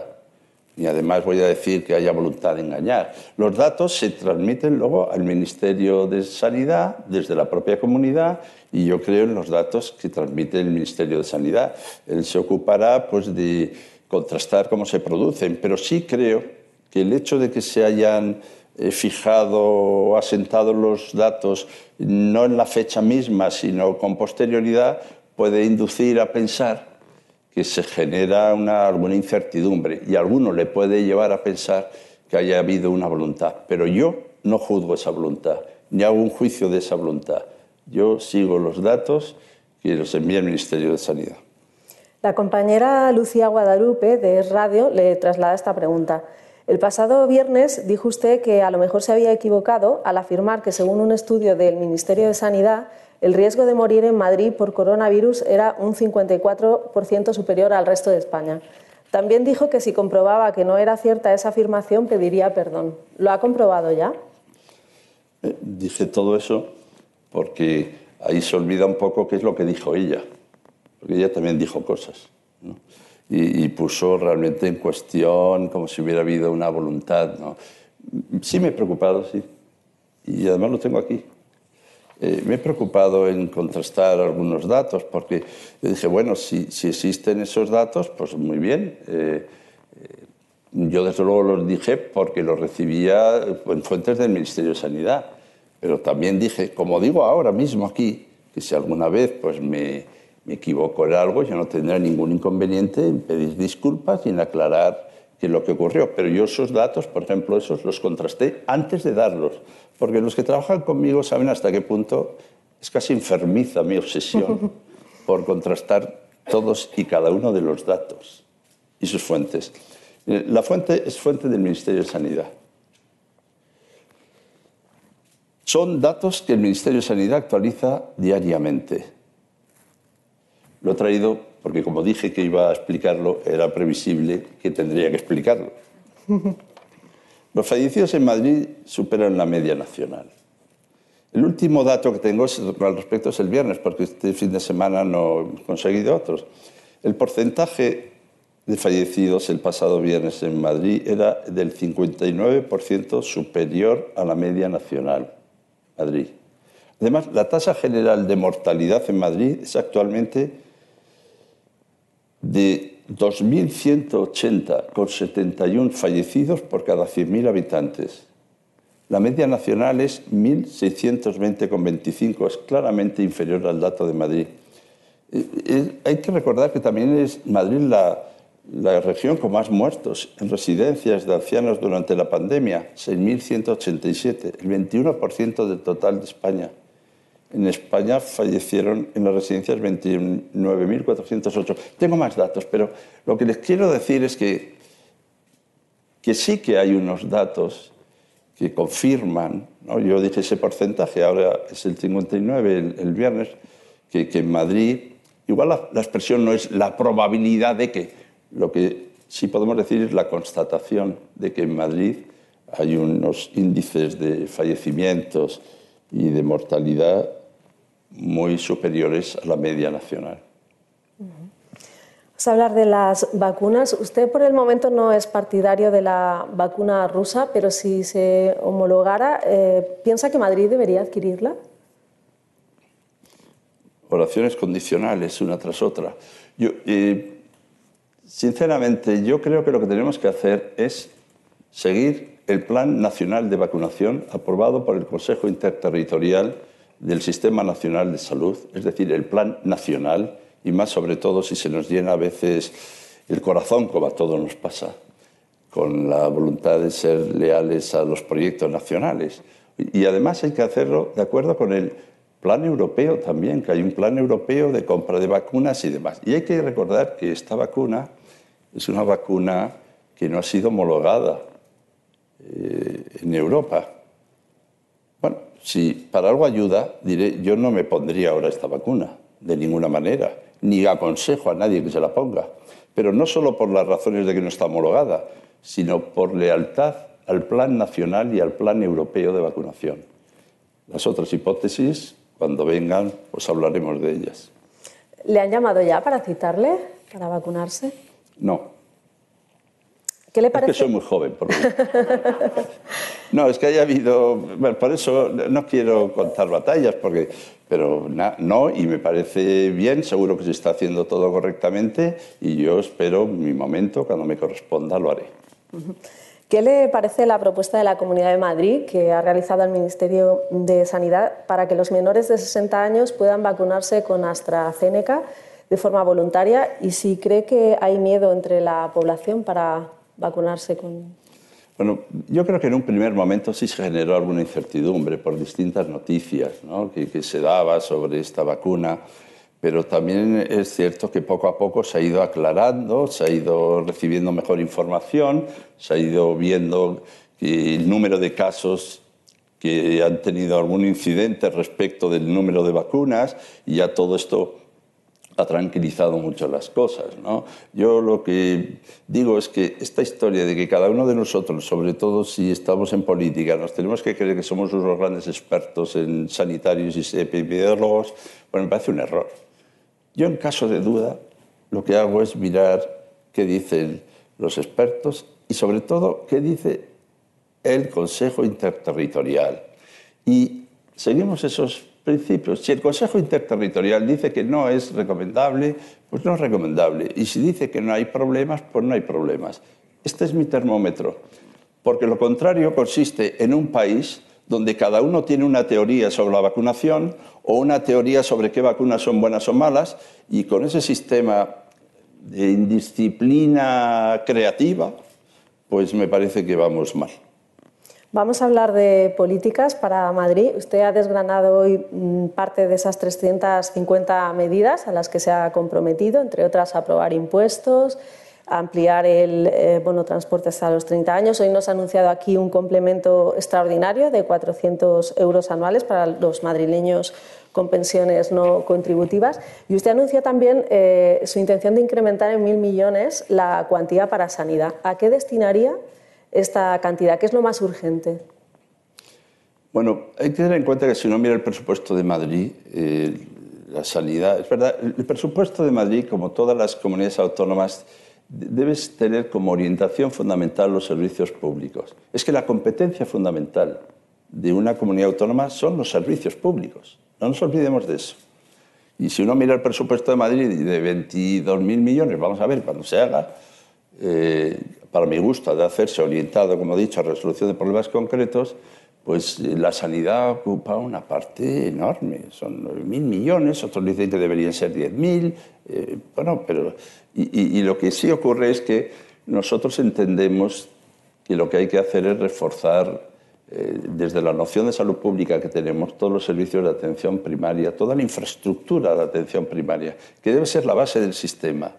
ni además voy a decir que haya voluntad de engañar. Los datos se transmiten luego al Ministerio de Sanidad desde la propia comunidad y yo creo en los datos que transmite el Ministerio de Sanidad. Él se ocupará pues, de contrastar cómo se producen, pero sí creo que el hecho de que se hayan eh, fijado o asentado los datos no en la fecha misma, sino con posterioridad, puede inducir a pensar que se genera una, alguna incertidumbre y a alguno le puede llevar a pensar que haya habido una voluntad. Pero yo no juzgo esa voluntad, ni hago un juicio de esa voluntad. Yo sigo los datos que los envía el Ministerio de Sanidad. La compañera Lucía Guadalupe de Radio le traslada esta pregunta. El pasado viernes dijo usted que a lo mejor se había equivocado al afirmar que según un estudio del Ministerio de Sanidad el riesgo de morir en Madrid por coronavirus era un 54% superior al resto de España. También dijo que si comprobaba que no era cierta esa afirmación pediría perdón. ¿Lo ha comprobado ya? Eh, dije todo eso porque ahí se olvida un poco qué es lo que dijo ella porque ella también dijo cosas. Y, puso realmente en cuestión como si hubiera habido una voluntad. Sí me he preocupado, sí. Y además lo tengo aquí. Eh, me he preocupado en contrastar algunos datos, porque dije, bueno, si, si existen esos datos, pues muy bien. Eh, eh, yo desde luego los dije porque los recibía en fuentes del Ministerio de Sanidad. Pero también dije, como digo ahora mismo aquí, que si alguna vez pues me, me equivoco en algo, yo no tendré ningún inconveniente en pedir disculpas y en aclarar qué es lo que ocurrió. Pero yo esos datos, por ejemplo, esos los contrasté antes de darlos, porque los que trabajan conmigo saben hasta qué punto es casi enfermiza mi obsesión por contrastar todos y cada uno de los datos y sus fuentes. La fuente es fuente del Ministerio de Sanidad. Son datos que el Ministerio de Sanidad actualiza diariamente. Lo he traído porque, como dije que iba a explicarlo, era previsible que tendría que explicarlo. Los fallecidos en Madrid superan la media nacional. El último dato que tengo al respecto es el viernes, porque este fin de semana no he conseguido otros. El porcentaje de fallecidos el pasado viernes en Madrid era del 59% superior a la media nacional. Madrid. Además, la tasa general de mortalidad en Madrid es actualmente de 2.180 con 71 fallecidos por cada 100.000 habitantes. La media nacional es 1.620,25, es claramente inferior al dato de Madrid. Eh, eh, hay que recordar que también es Madrid la, la región con más muertos en residencias de ancianos durante la pandemia, 6.187, el 21% del total de España. En España fallecieron en las residencias 29.408. Tengo más datos, pero lo que les quiero decir es que, que sí que hay unos datos que confirman, yo dije ese porcentaje, ahora es el 59 el, viernes, que, en Madrid, igual la, la expresión no es la probabilidad de que, lo que sí podemos decir es la constatación de que en Madrid hay unos índices de fallecimientos y de mortalidad muy superiores a la media nacional. Vamos a hablar de las vacunas. Usted por el momento no es partidario de la vacuna rusa, pero si se homologara, eh, ¿piensa que Madrid debería adquirirla? Oraciones condicionales una tras otra. Yo, eh, sinceramente, yo creo que lo que tenemos que hacer es seguir el Plan Nacional de Vacunación aprobado por el Consejo Interterritorial del Sistema Nacional de Salud, es decir, el Plan Nacional y más sobre todo si se nos llena a veces el corazón, como a todos nos pasa, con la voluntad de ser leales a los proyectos nacionales. Y además hay que hacerlo de acuerdo con el plan europeo también, que hay un plan europeo de compra de vacunas y demás. Y hay que recordar que esta vacuna es una vacuna que no ha sido homologada eh, en Europa. Si para algo ayuda, diré, yo no me pondría ahora esta vacuna, de ninguna manera ni aconsejo a nadie que se la ponga. Pero no solo por las razones de que no está homologada, sino por lealtad al Plan Nacional y al Plan Europeo de Vacunación. Las otras hipótesis, cuando vengan, pues hablaremos de ellas. ¿Le han llamado ya para citarle, para vacunarse? No. ¿Qué le parece? Es que soy muy joven, por No, es que haya habido. Bueno, por eso no quiero contar batallas, porque, pero no, y me parece bien, seguro que se está haciendo todo correctamente, y yo espero mi momento, cuando me corresponda, lo haré. ¿Qué le parece la propuesta de la Comunidad de Madrid que ha realizado el Ministerio de Sanidad para que los menores de 60 años puedan vacunarse con AstraZeneca de forma voluntaria y si cree que hay miedo entre la población para vacunarse con... Bueno, yo creo que en un primer momento sí se generó alguna incertidumbre por distintas noticias que, se daba sobre esta vacuna, pero también es cierto que poco a poco se ha ido aclarando, se ha ido recibiendo mejor información, se ha ido viendo que el número de casos que han tenido algún incidente respecto del número de vacunas y ya todo esto ha tranquilizado mucho las cosas. ¿no? Yo lo que digo es que esta historia de que cada uno de nosotros, sobre todo si estamos en política, nos tenemos que creer que somos unos grandes expertos en sanitarios y epidemiólogos, bueno, me parece un error. Yo en caso de duda lo que hago es mirar qué dicen los expertos y sobre todo qué dice el Consejo Interterritorial. Y seguimos esos principios. Si el Consejo Interterritorial dice que no es recomendable, pues no es recomendable. Y si dice que no hay problemas, pues no hay problemas. Este es mi termómetro. Porque lo contrario consiste en un país donde cada uno tiene una teoría sobre la vacunación o una teoría sobre qué vacunas son buenas o malas, y con ese sistema de indisciplina creativa, pues me parece que vamos mal. Vamos a hablar de políticas para Madrid. Usted ha desgranado hoy mm, parte de esas 350 medidas a las que se ha comprometido, entre otras aprobar impuestos, ampliar el eh, bono transporte hasta los 30 años. Hoy nos ha anunciado aquí un complemento extraordinario de 400 euros anuales para los madrileños con pensiones no contributivas. Y usted anuncia también eh, su intención de incrementar en mil millones la cuantía para sanidad. ¿A qué destinaría esta cantidad? ¿Qué es lo más urgente? Bueno, hay que tener en cuenta que si uno mira el presupuesto de Madrid, eh, la sanidad, es verdad, el presupuesto de Madrid, como todas las comunidades autónomas, debes tener como orientación fundamental los servicios públicos. Es que la competencia fundamental de una comunidad autónoma son los servicios públicos. No nos olvidemos de eso. Y si uno mira el presupuesto de Madrid de 22.000 millones, vamos a ver cuando se haga, eh, para mi gusto, de hacerse orientado, como he dicho, a resolución de problemas concretos, pues la sanidad ocupa una parte enorme. Son 9.000 millones, otros dicen que deberían ser 10.000. Eh, bueno, pero. Y, y, lo que sí ocurre es que nosotros entendemos que lo que hay que hacer es reforzar eh, desde la noción de salud pública que tenemos, todos los servicios de atención primaria, toda la infraestructura de atención primaria, que debe ser la base del sistema.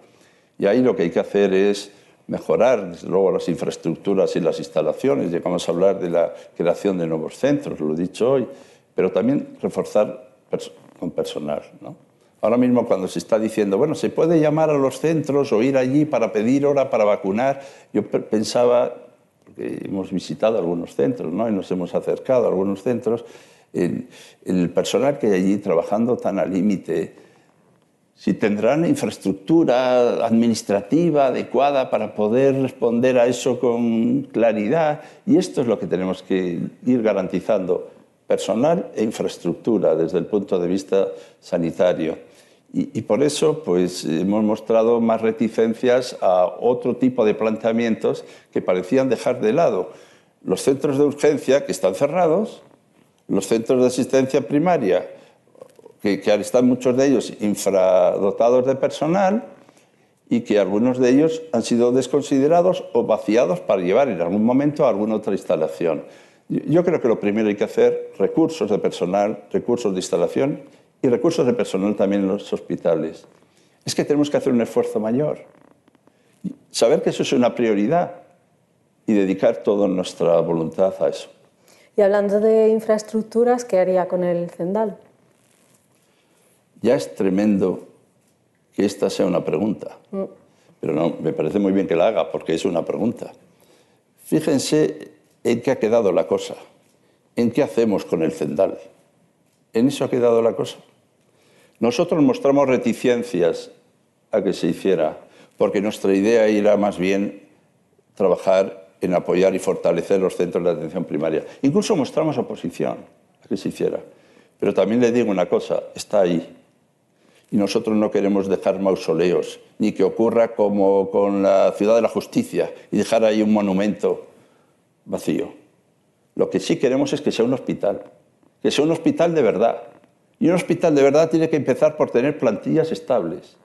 Y ahí lo que hay que hacer es mejorar, desde luego, las infraestructuras y las instalaciones. Llegamos a hablar de la creación de nuevos centros, lo he dicho hoy, pero también reforzar con personal. Ahora mismo cuando se está diciendo, bueno, se puede llamar a los centros o ir allí para pedir hora para vacunar, yo pensaba hemos visitado algunos centros ¿no? y nos hemos acercado a algunos centros, el, personal que hay allí trabajando tan al límite, si tendrán infraestructura administrativa adecuada para poder responder a eso con claridad. Y esto es lo que tenemos que ir garantizando, personal e infraestructura desde el punto de vista sanitario. Y, por eso pues, hemos mostrado más reticencias a otro tipo de planteamientos que parecían dejar de lado los centros de urgencia que están cerrados, los centros de asistencia primaria que, que están muchos de ellos infradotados de personal y que algunos de ellos han sido desconsiderados o vaciados para llevar en algún momento a alguna otra instalación. Yo creo que lo primero hay que hacer recursos de personal, recursos de instalación y recursos de personal también en los hospitales. Es que tenemos que hacer un esfuerzo mayor, saber que eso es una prioridad y dedicar toda nuestra voluntad a eso. Y hablando de infraestructuras, ¿qué haría con el Zendal? Ya es tremendo que esta sea una pregunta, mm. pero no, me parece muy bien que la haga porque es una pregunta. Fíjense en qué ha quedado la cosa, en qué hacemos con el Zendal. En eso ha quedado la cosa. Nosotros mostramos reticencias a que se hiciera, porque nuestra idea era más bien trabajar en apoyar y fortalecer los centros de atención primaria. Incluso mostramos oposición a que se hiciera. Pero también le digo una cosa, está ahí. Y nosotros no queremos dejar mausoleos, ni que ocurra como con la Ciudad de la Justicia y dejar ahí un monumento vacío. Lo que sí queremos es que sea un hospital, que sea un hospital de verdad, y un hospital de verdad tiene que empezar por tener plantillas estables,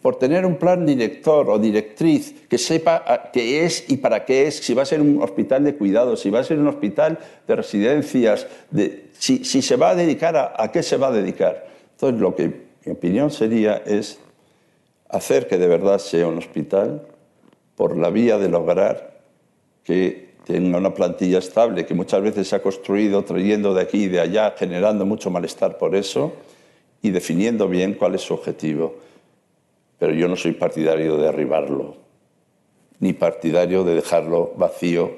por tener un plan director o directriz que sepa qué es y para qué es, si va a ser un hospital de cuidados, si va a ser un hospital de residencias, de, si, se va a dedicar a, a qué se va a dedicar. Entonces, lo que mi opinión sería es hacer que de verdad sea un hospital por la vía de lograr que tenga una plantilla estable que muchas veces se ha construido trayendo de aquí y de allá, generando mucho malestar por eso y definiendo bien cuál es su objetivo. Pero yo no soy partidario de derribarlo, ni partidario de dejarlo vacío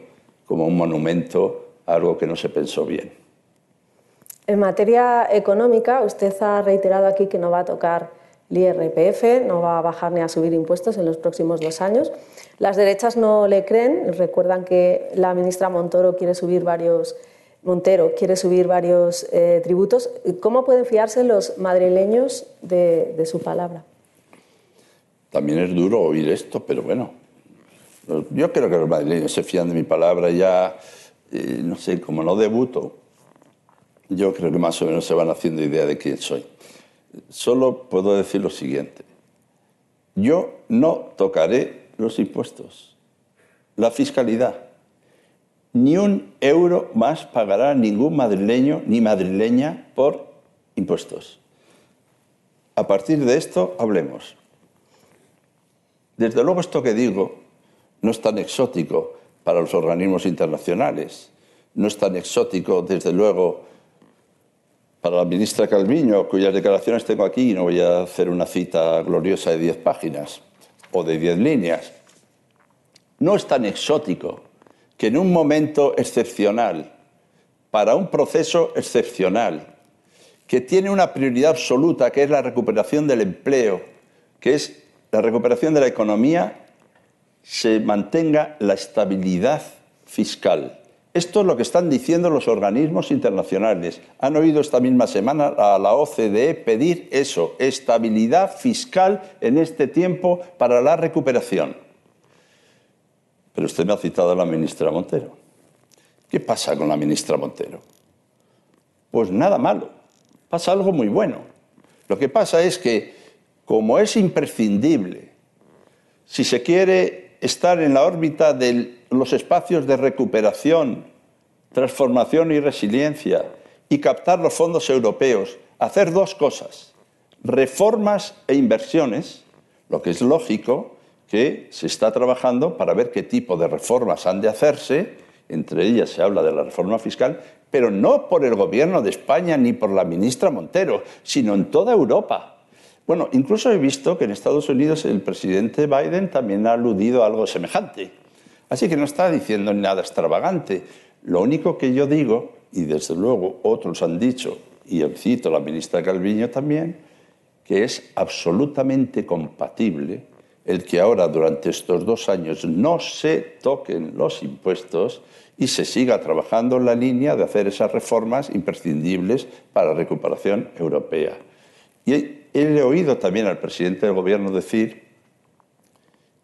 como un monumento a algo que no se pensó bien. En materia económica, usted ha reiterado aquí que no va a tocar el IRPF, no va a bajar ni a subir impuestos en los próximos dos años. Las derechas no le creen, recuerdan que la ministra Montoro quiere subir varios, Montero quiere subir varios eh, tributos. ¿Cómo pueden fiarse los madrileños de, su palabra? También es duro oír esto, pero bueno, yo creo que los madrileños se fían de mi palabra ya, eh, no sé, como no debuto, yo creo que más o menos se van haciendo idea de quién soy. Solo puedo decir lo siguiente. Yo no tocaré los impuestos, la fiscalidad. Ni un euro más pagará ningún madrileño ni madrileña por impuestos. A partir de esto, hablemos. Desde luego esto que digo no es tan exótico para los organismos internacionales, no es tan exótico, desde luego, para la ministra Calviño, cuyas declaraciones tengo aquí y no voy a hacer una cita gloriosa de diez páginas o de diez líneas. No es tan exótico que en un momento excepcional, para un proceso excepcional, que tiene una prioridad absoluta, que es la recuperación del empleo, que es la recuperación de la economía, se mantenga la estabilidad fiscal. Esto es lo que están diciendo los organismos internacionales. Han oído esta misma semana a la OCDE pedir eso, estabilidad fiscal en este tiempo para la recuperación. Pero usted me ha citado a la ministra Montero. ¿Qué pasa con la ministra Montero? Pues nada malo, pasa algo muy bueno. Lo que pasa es que, como es imprescindible, si se quiere estar en la órbita de los espacios de recuperación transformación y resiliencia y captar los fondos europeos, hacer dos cosas, reformas e inversiones, lo que es lógico que se está trabajando para ver qué tipo de reformas han de hacerse, entre ellas se habla de la reforma fiscal, pero no por el gobierno de España ni por la ministra Montero, sino en toda Europa. Bueno, incluso he visto que en Estados Unidos el presidente Biden también ha aludido a algo semejante. Así que no está diciendo nada extravagante. Lo único que yo digo, y desde luego otros han dicho, y cito a la ministra Calviño también, que es absolutamente compatible el que ahora durante estos dos años no se toquen los impuestos y se siga trabajando en la línea de hacer esas reformas imprescindibles para la recuperación europea. Y he oído también al presidente del Gobierno decir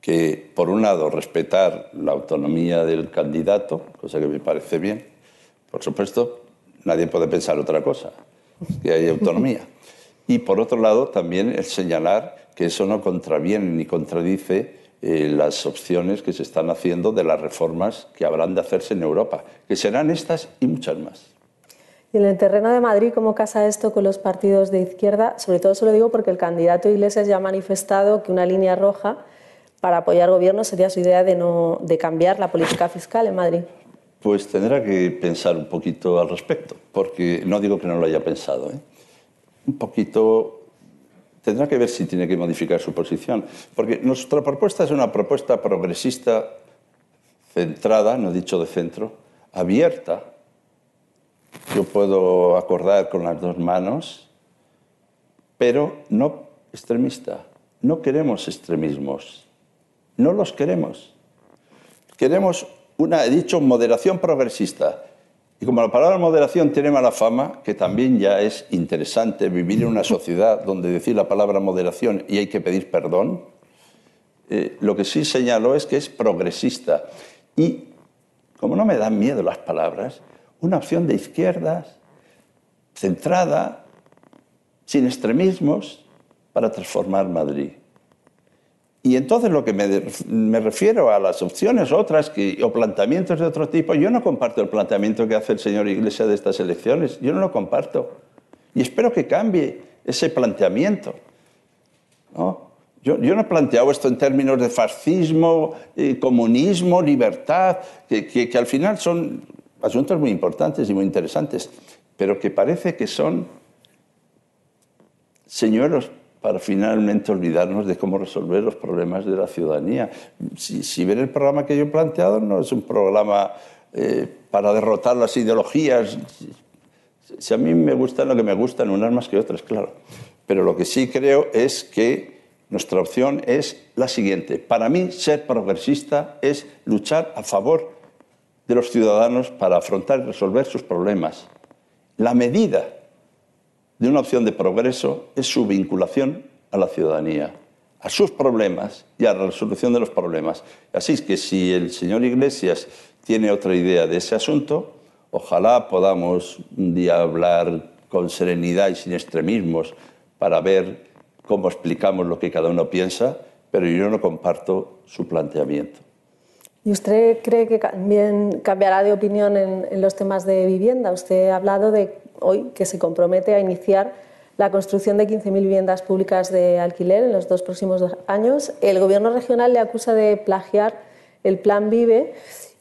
que, por un lado, respetar la autonomía del candidato, cosa que me parece bien. Por supuesto, nadie puede pensar otra cosa, que hay autonomía. Y, por otro lado, también el señalar que eso no contraviene ni contradice eh, las opciones que se están haciendo de las reformas que habrán de hacerse en Europa, que serán estas y muchas más. Y en el terreno de Madrid, ¿cómo casa esto con los partidos de izquierda? Sobre todo se lo digo porque el candidato Iglesias ya ha manifestado que una línea roja para apoyar gobierno sería su idea de, no, de cambiar la política fiscal en Madrid. Pues tendrá que pensar un poquito al respecto, porque no digo que no lo haya pensado. ¿eh? Un poquito tendrá que ver si tiene que modificar su posición, porque nuestra propuesta es una propuesta progresista centrada, no he dicho de centro, abierta yo puedo acordar con las dos manos, pero no extremista. No queremos extremismos. No los queremos. Queremos una, he dicho, moderación progresista. Y como la palabra moderación tiene mala fama, que también ya es interesante vivir en una sociedad donde decir la palabra moderación y hay que pedir perdón, eh, lo que sí señalo es que es progresista. Y como no me dan miedo las palabras, una opción de izquierdas, centrada, sin extremismos, para transformar Madrid. Y entonces lo que me, refiero a las opciones otras que, o planteamientos de otro tipo, yo no comparto el planteamiento que hace el señor Iglesias de estas elecciones, yo no lo comparto. Y espero que cambie ese planteamiento. Yo, no he planteado esto en términos de fascismo, eh, comunismo, libertad, que al final son asuntos muy importantes y muy interesantes, pero que parece que son señuelos para finalmente olvidarnos de cómo resolver los problemas de la ciudadanía. Si, ven el programa que yo he planteado, no es un programa eh, para derrotar las ideologías. Si a mí me gustan lo que me gustan, unas más que otras, claro. Pero lo que sí creo es que nuestra opción es la siguiente. Para mí, ser progresista es luchar a favor de los ciudadanos para afrontar y resolver sus problemas. La medida de una opción de progreso es su vinculación a la ciudadanía, a sus problemas y a la resolución de los problemas. Así es que si el señor Iglesias tiene otra idea de ese asunto, ojalá podamos un día hablar con serenidad y sin extremismos para ver cómo explicamos lo que cada uno piensa, pero yo no comparto su planteamiento. ¿Y usted cree que también cambiará de opinión en, los temas de vivienda? Usted ha hablado de hoy que se compromete a iniciar la construcción de 15.000 viviendas públicas de alquiler en los dos próximos años. El Gobierno regional le acusa de plagiar el Plan Vive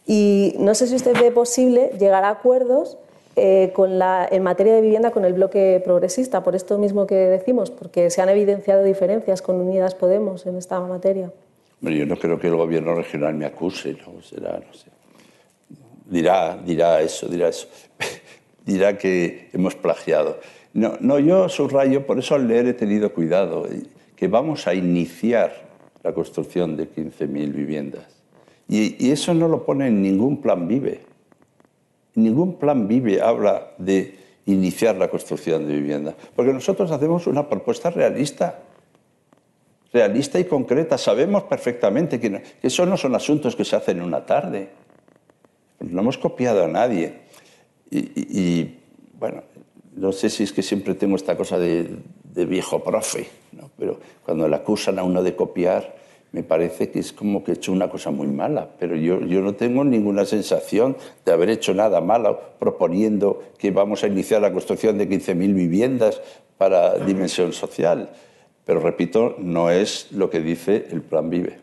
y no sé si usted ve posible llegar a acuerdos eh, con la, en materia de vivienda con el bloque progresista, por esto mismo que decimos, porque se han evidenciado diferencias con Unidas Podemos en esta materia yo no creo que el gobierno regional me acuse, ¿no? Será, no sé. Dirá, dirá eso, dirá eso. dirá que hemos plagiado. No, no, yo subrayo, por eso al leer he tenido cuidado, que vamos a iniciar la construcción de 15.000 viviendas. Y, eso no lo pone en ningún plan vive. Ningún plan vive habla de iniciar la construcción de viviendas. Porque nosotros hacemos una propuesta realista realista y concreta. Sabemos perfectamente que, esos no son asuntos que se hacen en una tarde. No hemos copiado a nadie. Y, bueno, no sé si es que siempre tengo esta cosa de, viejo profe, pero cuando le acusan a uno de copiar, me parece que es como que he hecho una cosa muy mala, pero yo, yo no tengo ninguna sensación de haber hecho nada malo proponiendo que vamos a iniciar la construcción de 15.000 viviendas para dimensión social. Pero repito, no es lo que dice el Plan Vive.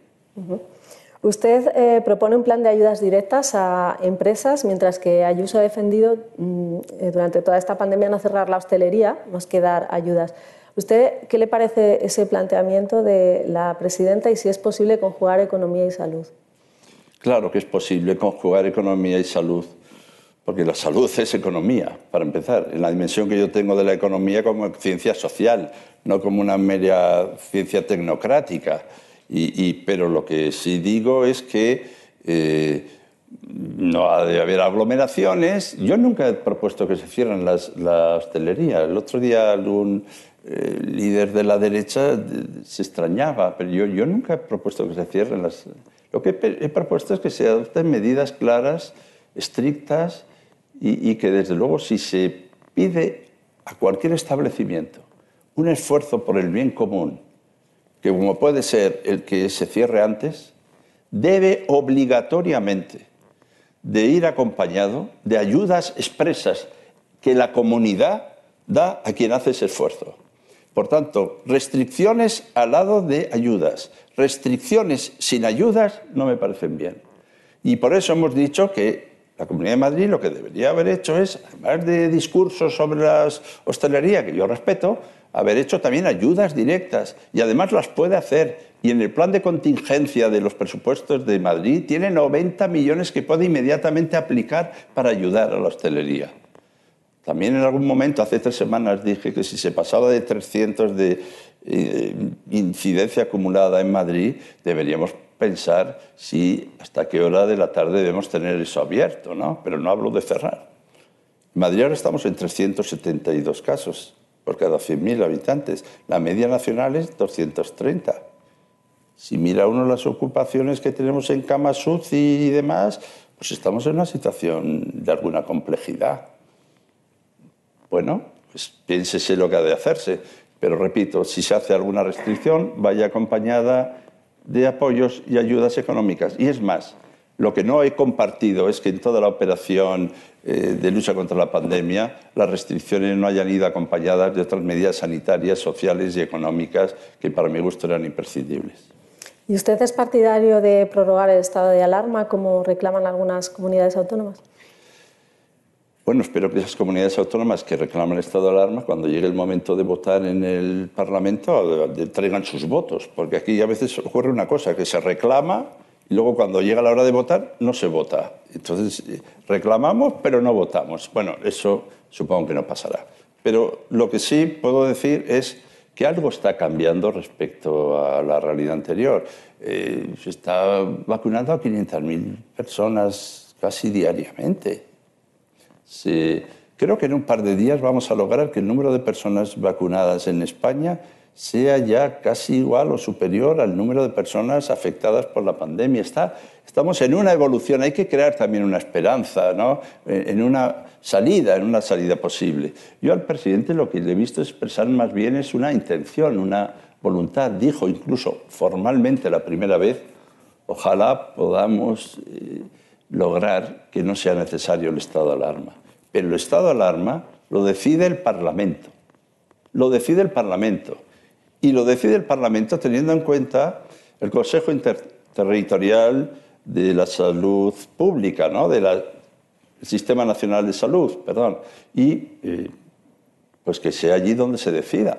Usted eh, propone un plan de ayudas directas a empresas, mientras que Ayuso ha defendido mm, eh, durante toda esta pandemia no cerrar la hostelería, más que dar ayudas. ¿Usted qué le parece ese planteamiento de la presidenta y si es posible conjugar economía y salud? Claro que es posible conjugar economía y salud, porque la salud es economía, para empezar, en la dimensión que yo tengo de la economía como ciencia social, no como una mera ciencia tecnocrática. Y, pero lo que sí digo es que eh, no ha de haber aglomeraciones. Yo nunca he propuesto que se cierren las, la hostelería. El otro día algún eh, líder de la derecha se extrañaba, pero yo, yo nunca he propuesto que se cierren las... Lo que he propuesto es que se adopten medidas claras, estrictas, y, que desde luego si se pide a cualquier establecimiento un esfuerzo por el bien común, que como puede ser el que se cierre antes, debe obligatoriamente de ir acompañado de ayudas expresas que la comunidad da a quien hace ese esfuerzo. Por tanto, restricciones al lado de ayudas. Restricciones sin ayudas no me parecen bien. Y por eso hemos dicho que la Comunidad de Madrid lo que debería haber hecho es, además de discursos sobre la hostelería, que yo respeto, haber hecho también ayudas directas. Y además las puede hacer. Y en el plan de contingencia de los presupuestos de Madrid tiene 90 millones que puede inmediatamente aplicar para ayudar a la hostelería. También en algún momento, hace tres semanas, dije que si se pasaba de 300 de eh, incidencia acumulada en Madrid, deberíamos pensar si hasta qué hora de la tarde debemos tener eso abierto, ¿no? Pero no hablo de cerrar. En Madrid ahora estamos en 372 casos por cada 100.000 habitantes. La media nacional es 230. Si mira uno las ocupaciones que tenemos en camas UCI y demás, pues estamos en una situación de alguna complejidad. Bueno, pues piénsese lo que ha de hacerse. Pero repito, si se hace alguna restricción, vaya acompañada de apoyos y ayudas económicas. Y es más, lo que no he compartido es que en toda la operación eh, de lucha contra la pandemia las restricciones no hayan ido acompañadas de otras medidas sanitarias, sociales y económicas que para mi gusto eran imprescindibles. ¿Y usted es partidario de prorrogar el estado de alarma como reclaman algunas comunidades autónomas? Bueno, espero que esas comunidades autónomas que reclaman estado de alarma, cuando llegue el momento de votar en el Parlamento, traigan sus votos, porque aquí a veces ocurre una cosa, que se reclama y luego cuando llega la hora de votar no se vota. Entonces reclamamos, pero no votamos. Bueno, eso supongo que no pasará. Pero lo que sí puedo decir es que algo está cambiando respecto a la realidad anterior. Eh, se está vacunando a 500.000 personas casi diariamente. Creo que en un par de días vamos a lograr que el número de personas vacunadas en España sea ya casi igual o superior al número de personas afectadas por la pandemia. Está, estamos en una evolución, hay que crear también una esperanza, ¿no? en una salida, en una salida posible. Yo al presidente lo que le he visto expresar más bien es una intención, una voluntad. Dijo incluso formalmente la primera vez, ojalá podamos... Lograr que no sea necesario el estado de alarma. Pero el estado de alarma lo decide el Parlamento. Lo decide el Parlamento. Y lo decide el Parlamento teniendo en cuenta el Consejo Interterritorial de la Salud Pública, ¿no? del Sistema Nacional de Salud, perdón. Y eh, pues que sea allí donde se decida,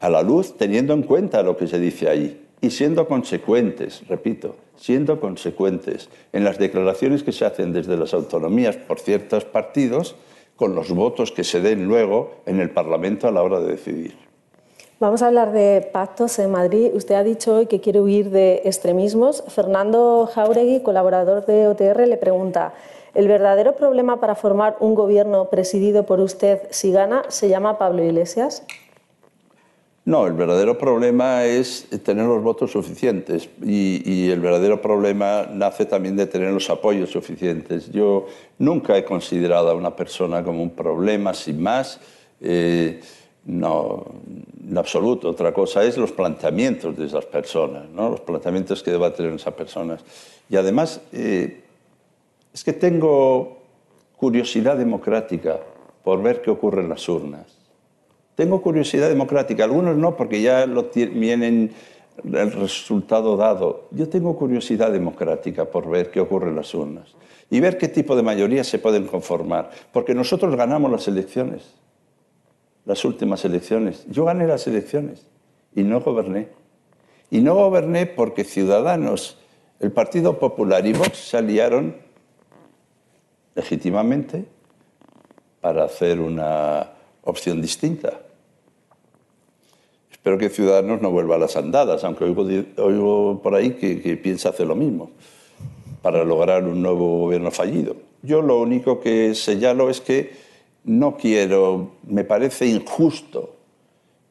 a la luz teniendo en cuenta lo que se dice ahí y siendo consecuentes, repito, siendo consecuentes en las declaraciones que se hacen desde las autonomías por ciertos partidos con los votos que se den luego en el Parlamento a la hora de decidir. Vamos a hablar de pactos en Madrid. Usted ha dicho hoy que quiere huir de extremismos. Fernando Jauregui, colaborador de OTR, le pregunta, ¿el verdadero problema para formar un gobierno presidido por usted si gana se llama Pablo Iglesias? No, el verdadero problema es tener los votos suficientes y, el verdadero problema nace también de tener los apoyos suficientes. Yo nunca he considerado a una persona como un problema sin más. Eh, no, en absoluto. Otra cosa es los planteamientos de esas personas, ¿no? los planteamientos que deba tener esas personas. Y además, eh, es que tengo curiosidad democrática por ver qué ocurre en las urnas. Tengo curiosidad democrática, algunos no, porque ya lo tienen el resultado dado. Yo tengo curiosidad democrática por ver qué ocurre en las urnas y ver qué tipo de mayorías se pueden conformar, porque nosotros ganamos las elecciones las últimas elecciones. Yo gané las elecciones y no goberné. Y no goberné porque Ciudadanos, el Partido Popular y Vox se aliaron legítimamente para hacer una opción distinta. Espero que Ciudadanos no vuelva a las andadas, aunque oigo, por ahí que, que piensa hacer lo mismo para lograr un nuevo gobierno fallido. Yo lo único que señalo es que no quiero, me parece injusto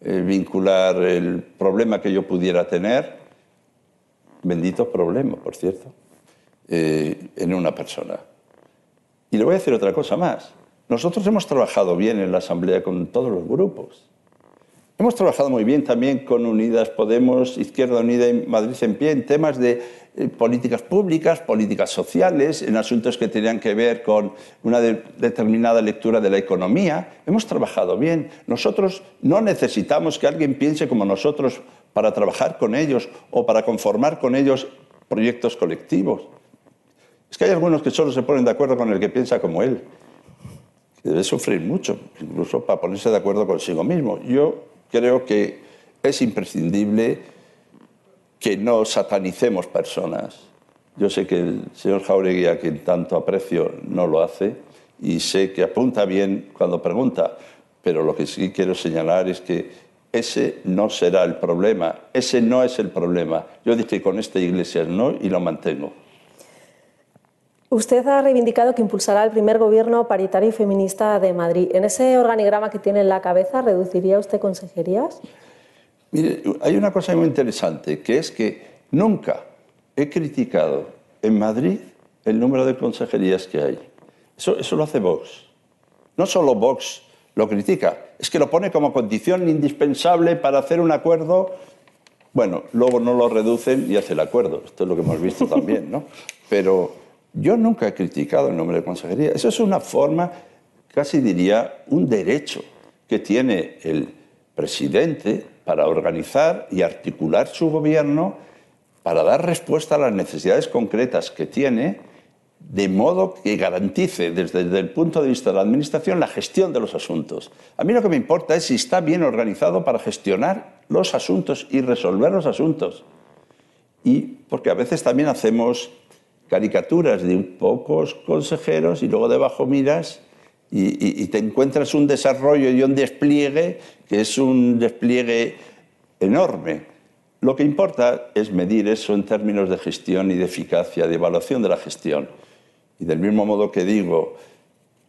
eh, vincular el problema que yo pudiera tener, bendito problema, por cierto, eh, en una persona. Y le voy a decir otra cosa más. Nosotros hemos trabajado bien en la Asamblea con todos los grupos. Hemos trabajado muy bien también con Unidas Podemos, Izquierda Unida y Madrid en pie en temas de eh, políticas públicas, políticas sociales, en asuntos que tenían que ver con una determinada lectura de la economía. Hemos trabajado bien. Nosotros no necesitamos que alguien piense como nosotros para trabajar con ellos o para conformar con ellos proyectos colectivos. Es que hay algunos que solo se ponen de acuerdo con el que piensa como él. debe sufrir mucho, incluso para ponerse de acuerdo consigo mismo. Yo creo que es imprescindible que no satanicemos personas. Yo sé que el señor Jauregui, a quien tanto aprecio, no lo hace y sé que apunta bien cuando pregunta, pero lo que sí quiero señalar es que ese no será el problema, ese no es el problema. Yo dije con esta iglesia no y lo mantengo. Usted ha reivindicado que impulsará el primer gobierno paritario y feminista de Madrid. ¿En ese organigrama que tiene en la cabeza reduciría usted consejerías? Mire, hay una cosa muy interesante, que es que nunca he criticado en Madrid el número de consejerías que hay. Eso, eso lo hace Vox. No solo Vox lo critica, es que lo pone como condición indispensable para hacer un acuerdo. Bueno, luego no lo reducen y hace el acuerdo. Esto es lo que hemos visto también, ¿no? Pero yo nunca he criticado el nombre de consejería. Eso es una forma, casi diría, un derecho que tiene el presidente para organizar y articular su gobierno para dar respuesta a las necesidades concretas que tiene, de modo que garantice desde, el punto de vista de la Administración la gestión de los asuntos. A mí lo que me importa es si está bien organizado para gestionar los asuntos y resolver los asuntos. Y porque a veces también hacemos caricaturas de pocos consejeros y luego debajo miras y, te encuentras un desarrollo y un despliegue que es un despliegue enorme. Lo que importa es medir eso en términos de gestión y de eficacia, de evaluación de la gestión. Y del mismo modo que digo,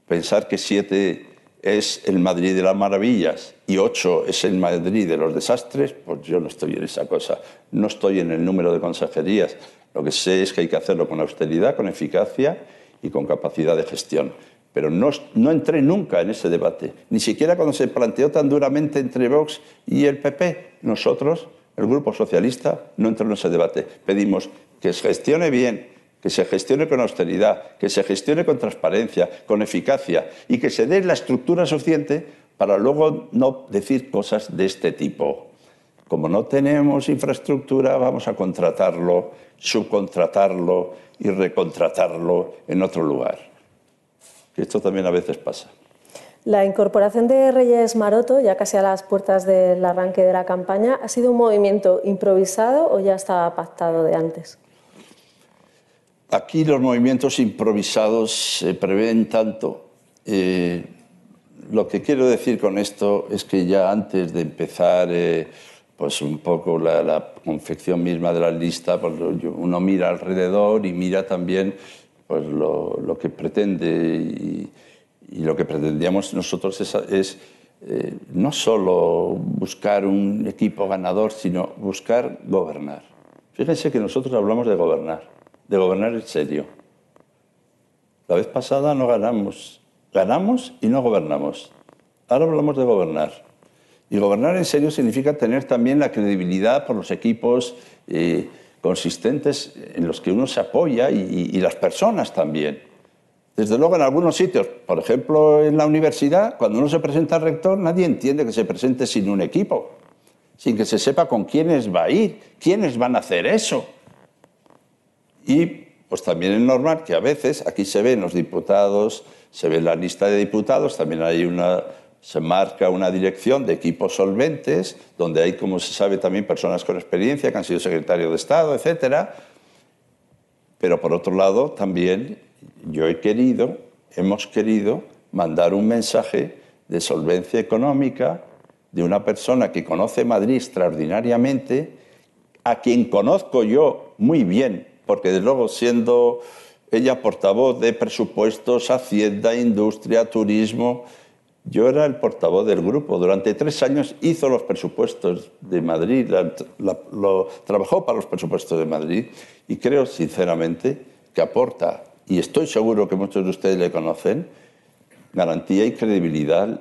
pensar que siete es el Madrid de las maravillas y ocho es el Madrid de los desastres, pues yo no estoy en esa cosa. No estoy en el número de consejerías. Lo que sé es que hay que hacerlo con austeridad, con eficacia y con capacidad de gestión. Pero no, entré nunca en ese debate, ni siquiera cuando se planteó tan duramente entre Vox y el PP. Nosotros, el Grupo Socialista, no entró en ese debate. Pedimos que se gestione bien, que se gestione con austeridad, que se gestione con transparencia, con eficacia y que se dé la estructura suficiente para luego no decir cosas de este tipo. Como no tenemos infraestructura, vamos a contratarlo, subcontratarlo y recontratarlo en otro lugar. esto también a veces pasa. La incorporación de Reyes Maroto, ya casi a las puertas del arranque de la campaña, ¿ha sido un movimiento improvisado o ya estaba pactado de antes? Aquí los movimientos improvisados se prevén tanto. Eh, lo que quiero decir con esto es que ya antes de empezar eh, pues un poco la, confección misma de la lista, pues uno mira alrededor y mira también pues lo, que pretende y, lo que pretendíamos nosotros es, eh, no solo buscar un equipo ganador, sino buscar gobernar. Fíjense que nosotros hablamos de gobernar, de gobernar en serio. La vez pasada no ganamos, ganamos y no gobernamos. Ahora hablamos de gobernar. Y gobernar en serio significa tener también la credibilidad por los equipos eh, consistentes en los que uno se apoya y, y las personas también. Desde luego, en algunos sitios, por ejemplo, en la universidad, cuando uno se presenta al rector, nadie entiende que se presente sin un equipo, sin que se sepa con quiénes va a ir, quiénes van a hacer eso. Y pues también es normal que a veces, aquí se ven los diputados, se ve la lista de diputados, también hay una, se marca una dirección de equipos solventes, donde hay, como se sabe, también personas con experiencia que han sido secretario de Estado, etcétera. Pero por otro lado, también yo he querido, hemos querido mandar un mensaje de solvencia económica de una persona que conoce Madrid extraordinariamente, a quien conozco yo muy bien, porque desde luego siendo ella portavoz de presupuestos, hacienda, industria, turismo, yo era el portavoz del grupo. Durante tres años hizo los presupuestos de Madrid, trabajó para los presupuestos de Madrid y creo sinceramente que aporta, y estoy seguro que muchos de ustedes le conocen, garantía y credibilidad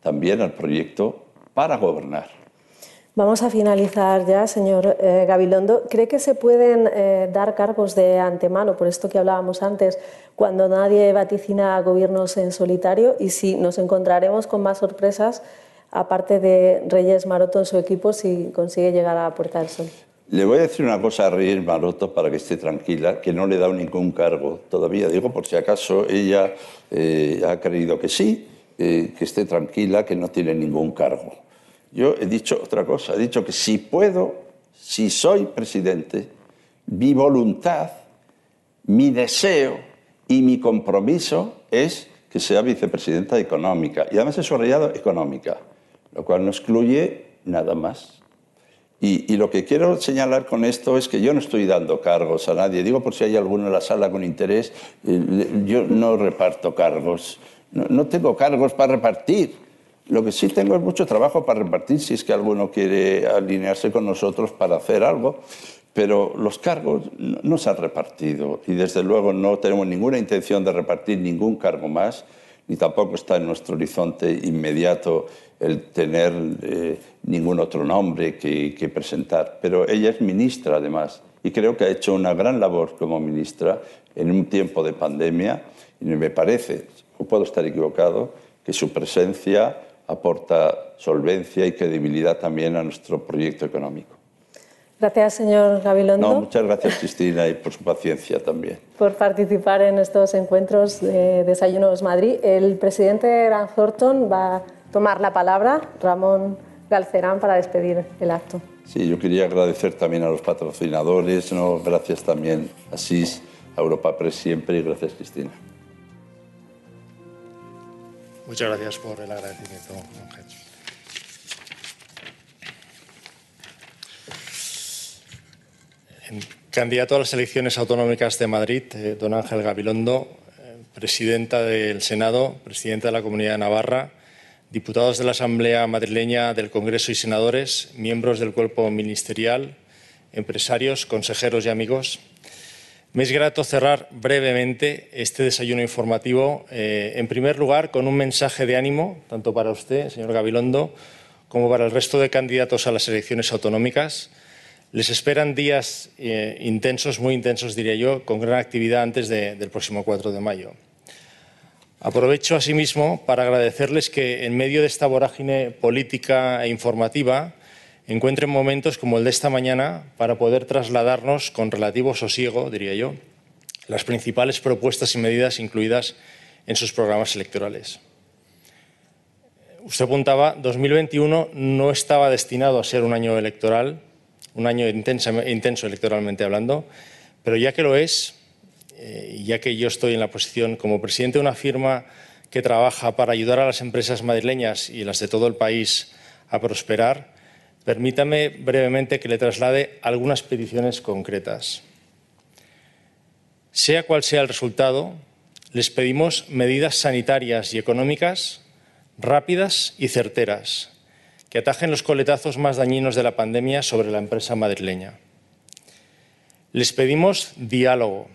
también al proyecto para gobernar. Vamos a finalizar ya, señor eh, Gabilondo. ¿Cree que se pueden eh, dar cargos de antemano, por esto que hablábamos antes, cuando nadie vaticina gobiernos en solitario? Y si nos encontraremos con más sorpresas, aparte de Reyes Maroto en su equipo, si consigue llegar a la Puerta del Sol. Le voy a decir una cosa a Reyes Maroto para que esté tranquila, que no le he dado ningún cargo todavía. Digo, por si acaso ella eh, ha creído que sí, que esté tranquila, que no tiene ningún cargo. Yo he dicho otra cosa, he dicho que si puedo, si soy presidente, mi voluntad, mi deseo y mi compromiso es que sea vicepresidenta económica. Y además he subrayado económica, lo cual no excluye nada más. Y, y, lo que quiero señalar con esto es que yo no estoy dando cargos a nadie. Digo por si hay alguno en la sala con interés, eh, yo no reparto cargos. No, no tengo cargos para repartir. Lo que sí tengo es mucho trabajo para repartir si es que alguno quiere alinearse con nosotros para hacer algo, pero los cargos no se han repartido y desde luego no tenemos ninguna intención de repartir ningún cargo más, ni tampoco está en nuestro horizonte inmediato el tener eh, ningún otro nombre que, que presentar. Pero ella es ministra además y creo que ha hecho una gran labor como ministra en un tiempo de pandemia y me parece, o puedo estar equivocado, que su presencia aporta solvencia y credibilidad también a nuestro proyecto económico. Gracias, señor Gabilondo. No, muchas gracias, Cristina, y por su paciencia también. Por participar en estos encuentros de Desayunos Madrid. El presidente Gran Thornton va a tomar la palabra, Ramón Galcerán, para despedir el acto. Sí, yo quería agradecer también a los patrocinadores, ¿no? gracias también a SIS, a Europa Press siempre y gracias, Cristina. Muchas gracias por el agradecimiento, Ángel. Candidato a las elecciones autonómicas de Madrid, eh, don Ángel Gabilondo, eh, presidenta del Senado, presidenta de la Comunidad de Navarra, diputados de la Asamblea Madrileña del Congreso y senadores, miembros del cuerpo ministerial, empresarios, consejeros y amigos. Me es grato cerrar brevemente este desayuno informativo, eh, en primer lugar, con un mensaje de ánimo, tanto para usted, señor Gabilondo, como para el resto de candidatos a las elecciones autonómicas. Les esperan días eh, intensos, muy intensos, diría yo, con gran actividad antes de, del próximo 4 de mayo. Aprovecho asimismo para agradecerles que, en medio de esta vorágine política e informativa, encuentren momentos como el de esta mañana para poder trasladarnos con relativo sosiego, diría yo, las principales propuestas y medidas incluidas en sus programas electorales. Usted apuntaba, 2021 no estaba destinado a ser un año electoral, un año intenso, electoralmente hablando, pero ya que lo es, eh, ya que yo estoy en la posición como presidente de una firma que trabaja para ayudar a las empresas madrileñas y las de todo el país a prosperar, Permítame brevemente que le traslade algunas peticiones concretas. Sea cual sea el resultado, les pedimos medidas sanitarias y económicas rápidas y certeras que atajen los coletazos más dañinos de la pandemia sobre la empresa madrileña. Les pedimos diálogo,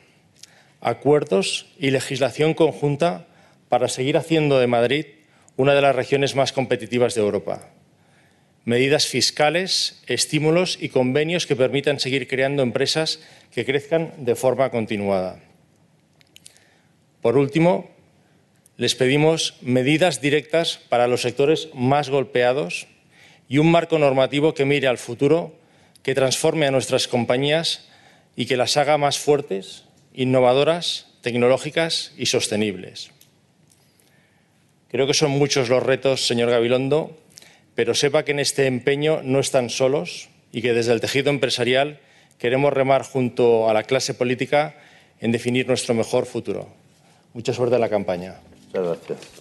acuerdos y legislación conjunta para seguir haciendo de Madrid una de las regiones más competitivas de Europa medidas fiscales, estímulos y convenios que permitan seguir creando empresas que crezcan de forma continuada. Por último, les pedimos medidas directas para los sectores más golpeados y un marco normativo que mire al futuro, que transforme a nuestras compañías y que las haga más fuertes, innovadoras, tecnológicas y sostenibles. Creo que son muchos los retos, señor Gabilondo, pero sepa que en este empeño no están solos y que desde el tejido empresarial queremos remar junto a la clase política en definir nuestro mejor futuro. Mucha suerte en la campaña. Muchas gracias.